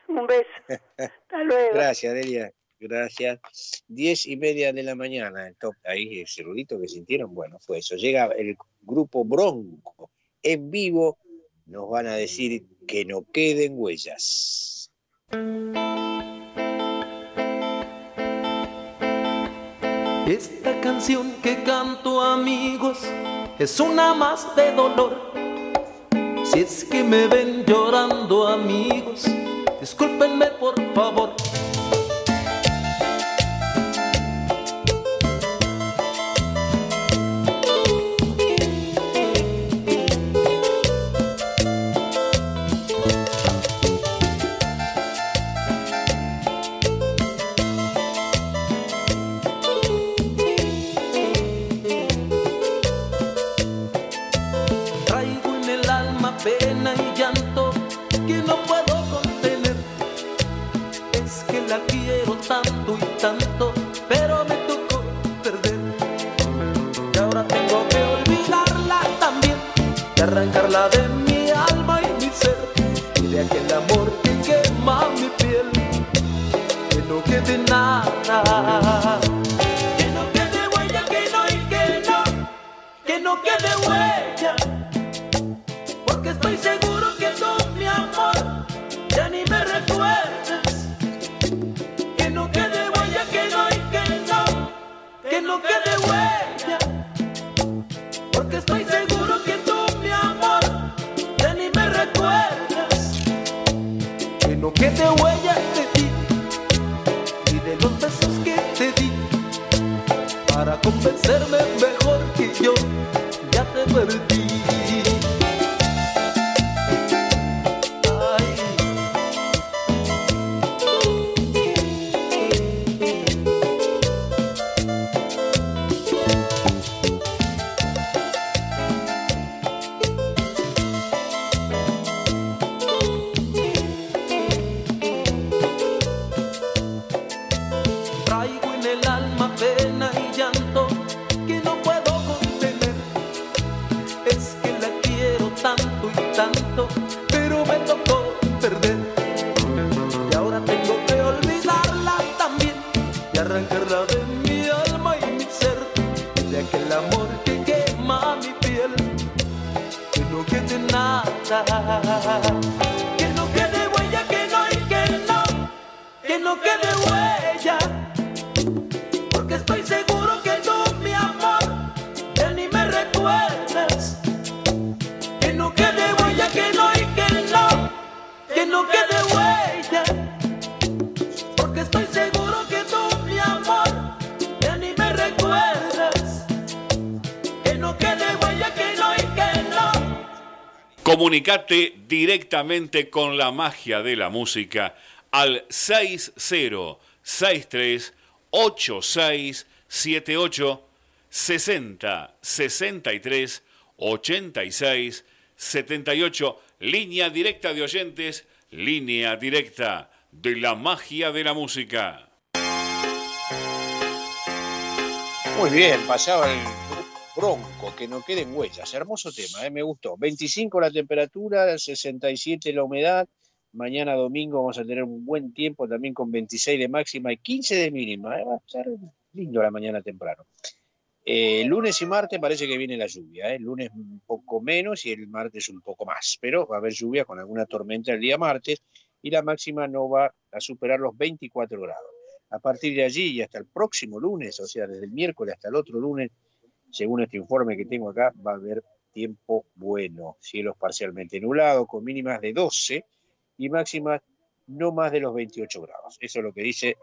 Un beso. Hasta luego. Gracias, Delia. Gracias. Diez y media de la mañana, el top, ahí ese rudito que sintieron, bueno, fue eso. Llega el grupo Bronco en vivo, nos van a decir que no queden huellas. Esta canción que canto amigos es una más de dolor. Si es que me ven llorando amigos, discúlpenme por favor. Ya Comunicate directamente con la magia de la música al 6063 8678 60 63 86 78 línea directa de oyentes, línea directa de la magia de la música. Muy bien, pasaba el Bronco, que no queden huellas. Hermoso tema, ¿eh? me gustó. 25 la temperatura, 67 la humedad. Mañana domingo vamos a tener un buen tiempo también con 26 de máxima y 15 de mínima. ¿eh? Va a estar lindo la mañana temprano. Eh, lunes y martes parece que viene la lluvia. ¿eh? El lunes un poco menos y el martes un poco más. Pero va a haber lluvia con alguna tormenta el día martes y la máxima no va a superar los 24 grados. A partir de allí y hasta el próximo lunes, o sea, desde el miércoles hasta el otro lunes, según este informe que tengo acá, va a haber tiempo bueno, cielos parcialmente nublados, con mínimas de 12 y máximas no más de los 28 grados. Eso es lo que dice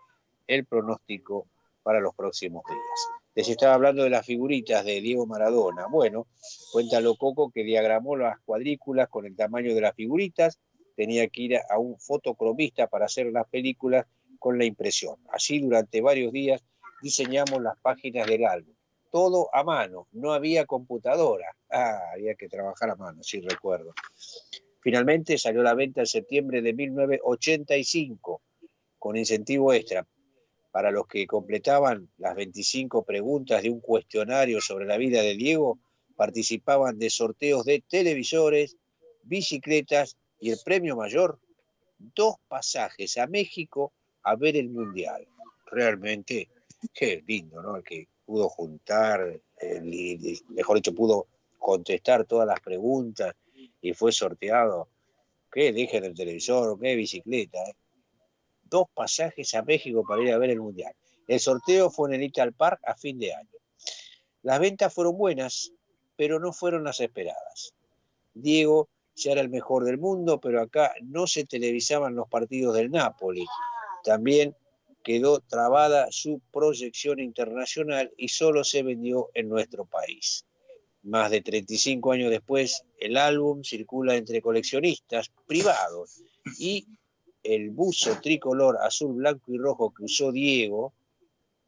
el pronóstico para los próximos días. Les estaba hablando de las figuritas de Diego Maradona. Bueno, cuéntalo Coco que diagramó las cuadrículas con el tamaño de las figuritas, tenía que ir a un fotocromista para hacer las películas con la impresión. Así durante varios días diseñamos las páginas del álbum todo a mano, no había computadora. Ah, había que trabajar a mano, sí recuerdo. Finalmente salió a la venta en septiembre de 1985 con incentivo extra para los que completaban las 25 preguntas de un cuestionario sobre la vida de Diego, participaban de sorteos de televisores, bicicletas y el premio mayor, dos pasajes a México a ver el Mundial. Realmente, qué lindo, ¿no? Que pudo juntar, eh, mejor dicho, pudo contestar todas las preguntas y fue sorteado. ¿Qué? Dejen el televisor, qué bicicleta. Eh. Dos pasajes a México para ir a ver el Mundial. El sorteo fue en el Ital Park a fin de año. Las ventas fueron buenas, pero no fueron las esperadas. Diego ya era el mejor del mundo, pero acá no se televisaban los partidos del Napoli. También quedó trabada su proyección internacional y solo se vendió en nuestro país. Más de 35 años después, el álbum circula entre coleccionistas privados y el buzo tricolor azul, blanco y rojo que usó Diego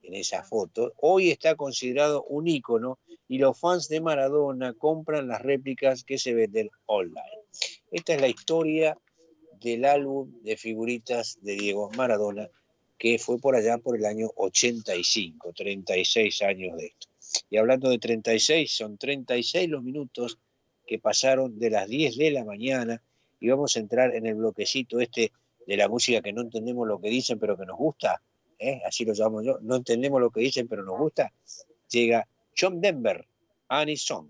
en esa foto, hoy está considerado un ícono y los fans de Maradona compran las réplicas que se venden online. Esta es la historia del álbum de figuritas de Diego Maradona que fue por allá por el año 85, 36 años de esto. Y hablando de 36, son 36 los minutos que pasaron de las 10 de la mañana y vamos a entrar en el bloquecito este de la música que no entendemos lo que dicen pero que nos gusta, ¿eh? así lo llamo yo, no entendemos lo que dicen pero nos gusta, llega John Denver, Annie Song.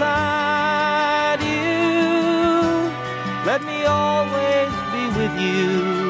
Beside you. Let me always be with you.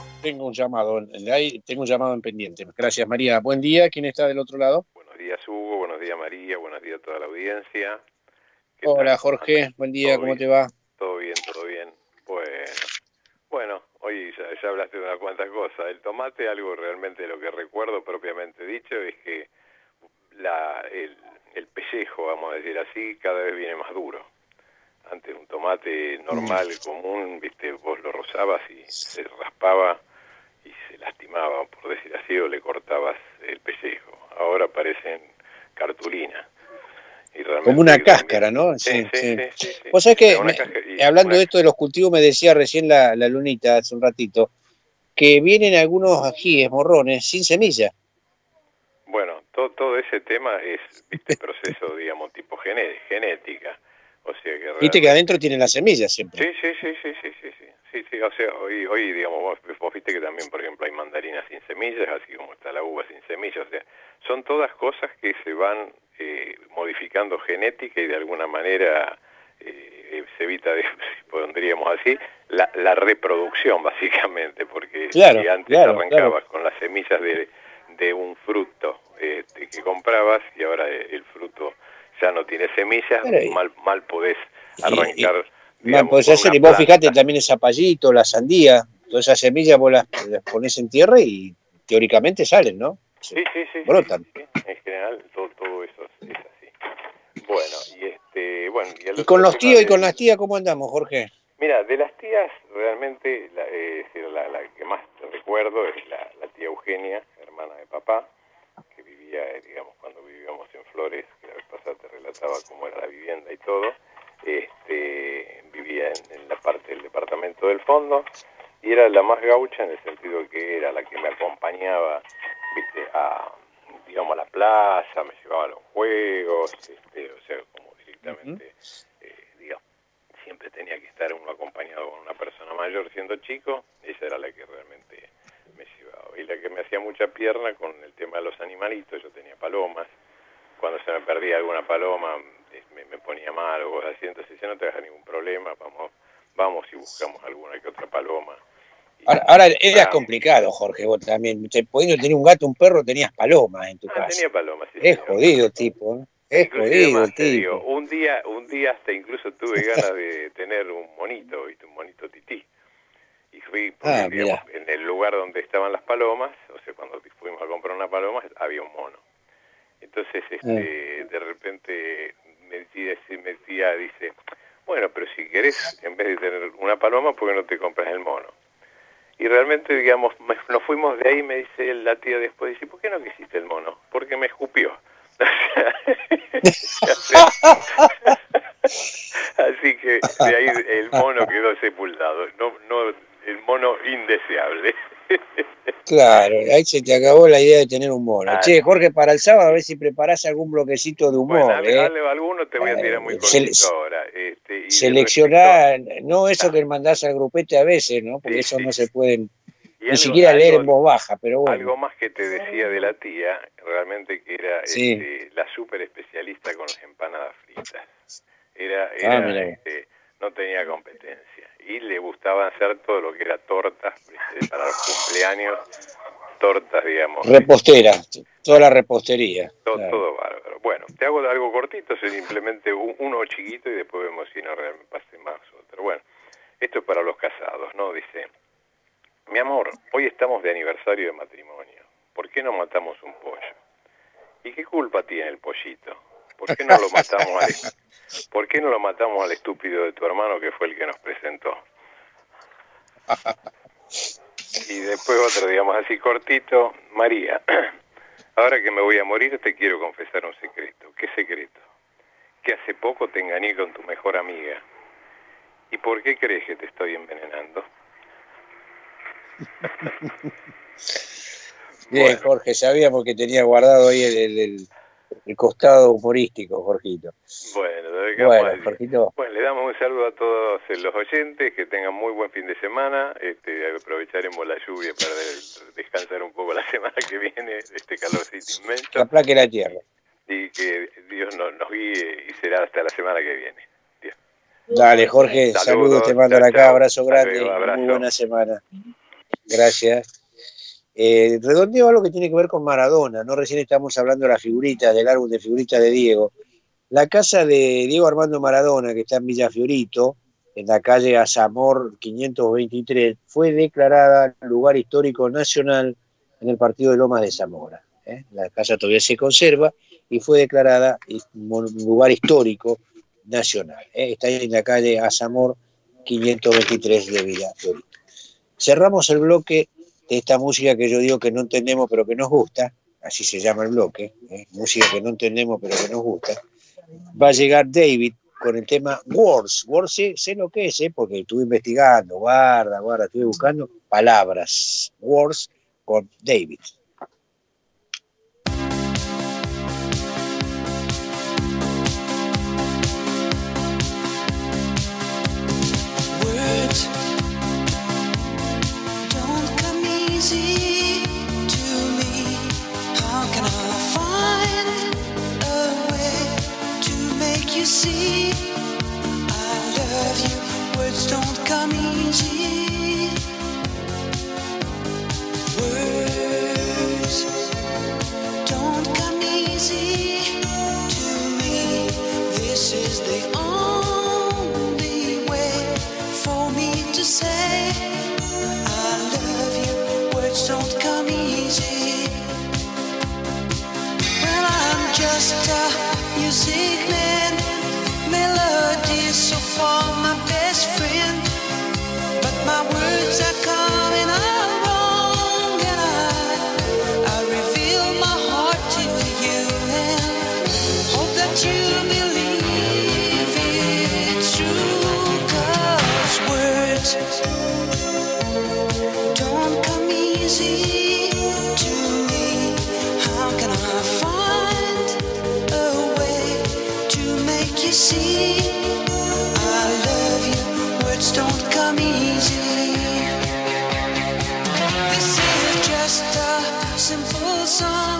tengo un llamado, tengo un llamado en pendiente. Gracias María. Buen día, ¿quién está del otro lado? Buenos días Hugo, buenos días María, buenos días a toda la audiencia. ¿Qué Hola tal? Jorge, buen día, ¿Todo ¿cómo bien? te va? Todo bien, todo bien. Bueno, bueno hoy ya, ya hablaste de unas cuantas cosas. El tomate, algo realmente de lo que recuerdo propiamente dicho, es que la, el, el pellejo, vamos a decir así, cada vez viene más duro. Antes un tomate normal, común, viste, vos lo rozabas y se raspaba y se lastimaba, por decir así, o le cortabas el pellejo. Ahora parecen cartulina. Y Como una cáscara, ¿no? Sí, sí, sí, sí. Vos sabés que, me- hablando de esto de los cultivos, me decía recién la, la lunita hace un ratito, que vienen algunos ajíes, morrones, sin semilla. Bueno, todo, todo ese tema es viste, proceso, digamos, tipo genética. O sea que Viste que adentro tienen la semilla siempre. Sí, sí, sí, sí, sí, sí, sí, sí, o sea, hoy, hoy digamos, vos, vos viste que también, por ejemplo, hay mandarinas sin semillas, así como está la uva sin semillas, o sea, son todas cosas que se van eh, modificando genética y de alguna manera eh, se evita, de- si pondríamos así, la, la reproducción, básicamente, porque Claro, si antes claro, arrancabas con las semillas de, de un fruto este, que comprabas y ahora el fruto ya no tiene semillas, mal, mal podés arrancar digamos, con hacer, vos fijate también el zapallito, la sandía, todas esas semillas vos las, las pones en tierra y teóricamente salen, ¿no? Sí, sí, sí. Brotan. sí, sí, En general, todo, todo eso es, así. Bueno, y este, bueno. Y, Y con los tíos y con las tías, ¿cómo andamos, Jorge? Mira, de las tías, realmente, la, eh, la, la que más recuerdo es la, la tía Eugenia, hermana de papá, que vivía, eh, digamos, cuando vivíamos en Flores, que la vez pasada te relataba cómo era la vivienda y todo, este, vivía en, en la parte del departamento del fondo, y era la más gaucha en el sentido que era la que me acompañaba, viste, a, digamos, a la plaza, me llevaba a los juegos, este, o sea, como directamente, eh, digamos, siempre tenía que estar uno acompañado con una persona mayor siendo chico, ella era la que realmente me llevaba. Y la que me hacía mucha pierna con el tema de los animalitos, yo tenía palomas, cuando se me perdía alguna paloma me, me ponía mal o cosas así, entonces ya no te hagas ningún problema, vamos, vamos y buscamos alguna que otra paloma. Ahora, ahora era complicado, Jorge, vos también. Te, tener un gato, un perro, tenías palomas en tu Ah, casa. tenía palomas, sí, Es señor. jodido, tipo. ¿eh? Es Inclusive jodido, más tipo. digo, un día, un día hasta incluso tuve ganas de tener un monito, ¿viste? un monito tití. Y fui, porque, Ah, digamos, en el lugar donde estaban las palomas, o sea, cuando fuimos a comprar una paloma, había un mono. Entonces, Ah. este, de repente me decía, me decía, dice, bueno, pero si querés, en vez de tener una paloma, ¿por qué no te compras el mono? Y realmente, digamos, nos fuimos de ahí, me dice la tía después, dice, ¿por qué no quisiste el mono? Porque me escupió. Así que de ahí el mono quedó sepultado, no, no el mono indeseable. Claro, ahí se te acabó la idea de tener un mono. Ah, Che, Jorge, para el sábado a ver si preparás algún bloquecito de humor, Bueno, ale- ¿eh? ale- alguno te voy a tirar muy se- cortito ahora. Este, y Seleccionar, no eso que mandás al grupete a veces, ¿no? Porque eso no se pueden Y ni algo- siquiera leer algo- en voz baja, pero bueno. Algo más que te decía de la tía, realmente que era Sí. este, la súper especialista con las empanadas fritas. Era, Ah, era este, no tenía competencia. Y le gustaba hacer todo lo que era tortas ¿viste? para los cumpleaños, tortas, digamos. Repostera, toda la repostería. Todo, claro. todo bárbaro. Bueno, te hago algo cortito, simplemente un- uno chiquito y después vemos si no realmente pase más otro. Bueno, esto es para los casados, ¿no? Dice, mi amor, hoy estamos de aniversario de matrimonio. ¿Por qué no matamos un pollo? ¿Y qué culpa tiene el pollito? ¿Por qué no lo matamos al, ¿por qué no lo matamos al estúpido de tu hermano que fue el que nos presentó? Y después otro, digamos así cortito, María, ahora que me voy a morir te quiero confesar un secreto. ¿Qué secreto? Que hace poco te engañé con tu mejor amiga. ¿Y por qué crees que te estoy envenenando? Bien, Jorge, sabíamos que tenía guardado ahí el, el- el- el costado humorístico, Jorgito. Bueno, Bueno. Jorgito. Bueno, le damos un saludo a todos los oyentes, que tengan muy buen fin de semana. Este, aprovecharemos la lluvia para de- descansar un poco la semana que viene, este calorcito inmenso. Que aplaque la tierra. y que Dios nos, nos guíe y será hasta la semana que viene. Dale, Jorge, Saludos, saludos, te mando chao, acá, abrazo grande, abrazo. muy buena semana. Gracias. Eh, redondeo algo que tiene que ver con Maradona, ¿no? Recién estamos hablando de las figuritas, del álbum de figuritas de Diego. La casa de Diego Armando Maradona, que está en Villa Fiorito, en la calle Azamor 523, fue declarada lugar histórico nacional en el partido de Lomas de Zamora. ¿eh? La casa todavía se conserva y fue declarada lugar histórico nacional. ¿eh? Está en la calle Azamor 523 de Villa Fiorito. Cerramos el bloque de esta música que yo digo que no entendemos pero que nos gusta, así se llama el bloque, ¿eh? música que no entendemos pero que nos gusta. Va a llegar David con el tema Words. Words sé, sé lo que es, ¿eh? porque estuve investigando, guarda, guarda, estuve buscando palabras. Words con David. Words you see I love you? Words don't come easy. Words don't come easy to me. This is the only way for me to say I love you. Words don't come easy. Well, I'm just a music man. Far my best friend. But my words are coming out sun.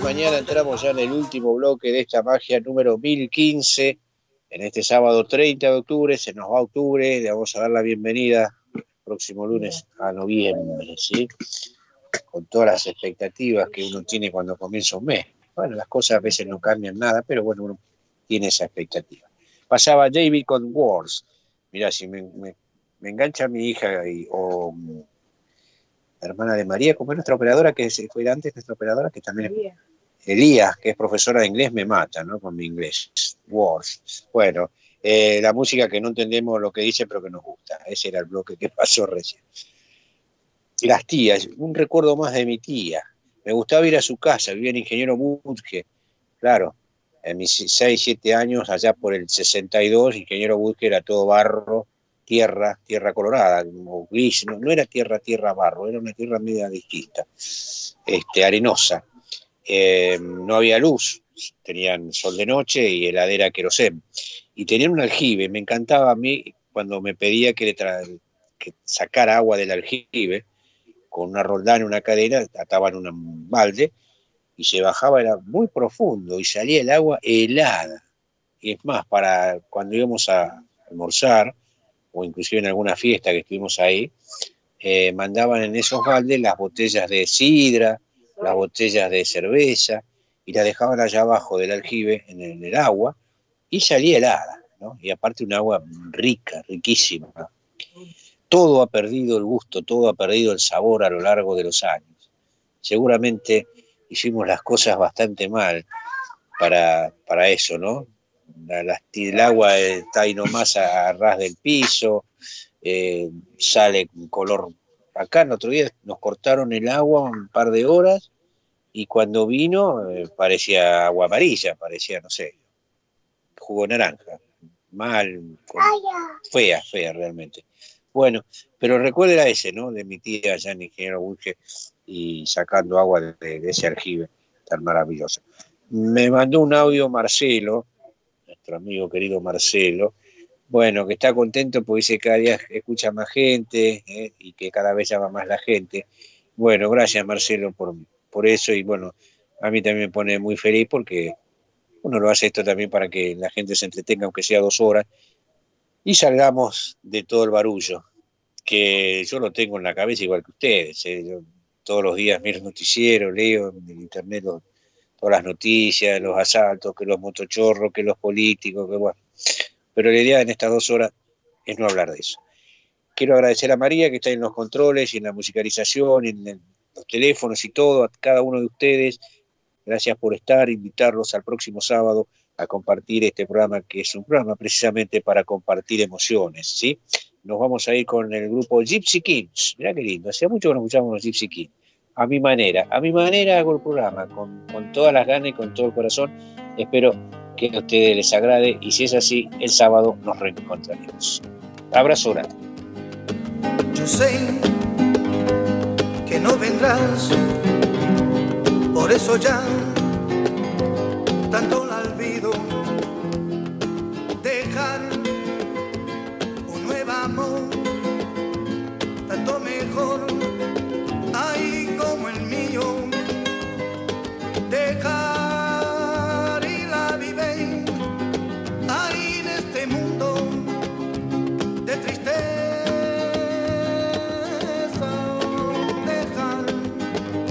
Mañana entramos ya en el último bloque de esta magia número 1015. En este sábado 30 de octubre, se nos va octubre, le vamos a dar la bienvenida próximo lunes a noviembre, ¿sí? Con todas las expectativas que uno tiene cuando comienza un mes. Bueno, las cosas a veces no cambian nada, pero bueno, uno tiene esa expectativa. Pasaba David con Wars. Mirá, si me, engancha mi hija y- o la hermana de María, como es nuestra operadora, que se fue antes, nuestra operadora, que también es Elías, que es profesora de inglés, me mata, ¿no? Con mi inglés. Wars. Bueno, eh, la música que no entendemos lo que dice, pero que nos gusta. Ese era el bloque que pasó recién. Las tías, un recuerdo más de mi tía. Me gustaba ir a su casa, vivía en Ingeniero Budge. Claro, en mis 6, 7 años, allá por el 62, Ingeniero Budge era todo barro, tierra, tierra colorada, no, era tierra, tierra, barro, era una tierra media distinta, este, arenosa. Eh, no había luz, tenían sol de noche y heladera querosén. Y tenían un aljibe, me encantaba a mí cuando me pedía que le que sacara agua del aljibe, con una roldana una cadena, ataban un balde y se bajaba, era muy profundo y salía el agua helada. Y es más, para cuando íbamos a almorzar, o inclusive en alguna fiesta que estuvimos ahí, eh, mandaban en esos baldes las botellas de sidra, las botellas de cerveza, y las dejaban allá abajo del aljibe, en el, agua, y salía helada, ¿no? Y aparte un agua rica, riquísima. Todo ha perdido el gusto, todo ha perdido el sabor a lo largo de los años. Seguramente hicimos las cosas bastante mal para, para eso, ¿no? La- el agua está ahí nomás a, ras del piso, eh, sale color. Acá el otro día nos cortaron el agua un par de horas y cuando vino eh, parecía agua amarilla, parecía, no sé, jugo naranja. Mal, fea, fea realmente. Bueno, pero recuerda ese, ¿no? De mi tía allá en Ingeniero Bulge y sacando agua de, de ese aljibe tan maravilloso. Me mandó un audio Marcelo, nuestro amigo querido Marcelo, bueno, que está contento porque dice que cada día escucha más gente ¿eh? y que cada vez llama más la gente. Bueno, gracias Marcelo por, por eso y bueno, a mí también me pone muy feliz porque uno lo hace esto también para que la gente se entretenga aunque sea dos horas y salgamos de todo el barullo, que yo lo tengo en la cabeza igual que ustedes. ¿eh? Todos los días miro el noticiero, leo en el internet todas las noticias, los asaltos, que los motochorros, que los políticos, que bueno. Pero la idea en estas dos horas es no hablar de eso. Quiero agradecer a María que está en los controles y en la musicalización, en los teléfonos y todo, a cada uno de ustedes. Gracias por estar, invitarlos al próximo sábado a compartir este programa, que es un programa precisamente para compartir emociones, ¿sí? Nos vamos a ir con el grupo Gypsy Kings. Mirá qué lindo, hacía mucho que no escuchábamos los Gypsy Kings. A mi manera, a mi manera hago el programa, con, con todas las ganas y con todo el corazón. Espero que a ustedes les agrade y si es así, el sábado nos reencontraremos. Abrazo grande. Yo sé que no vendrás,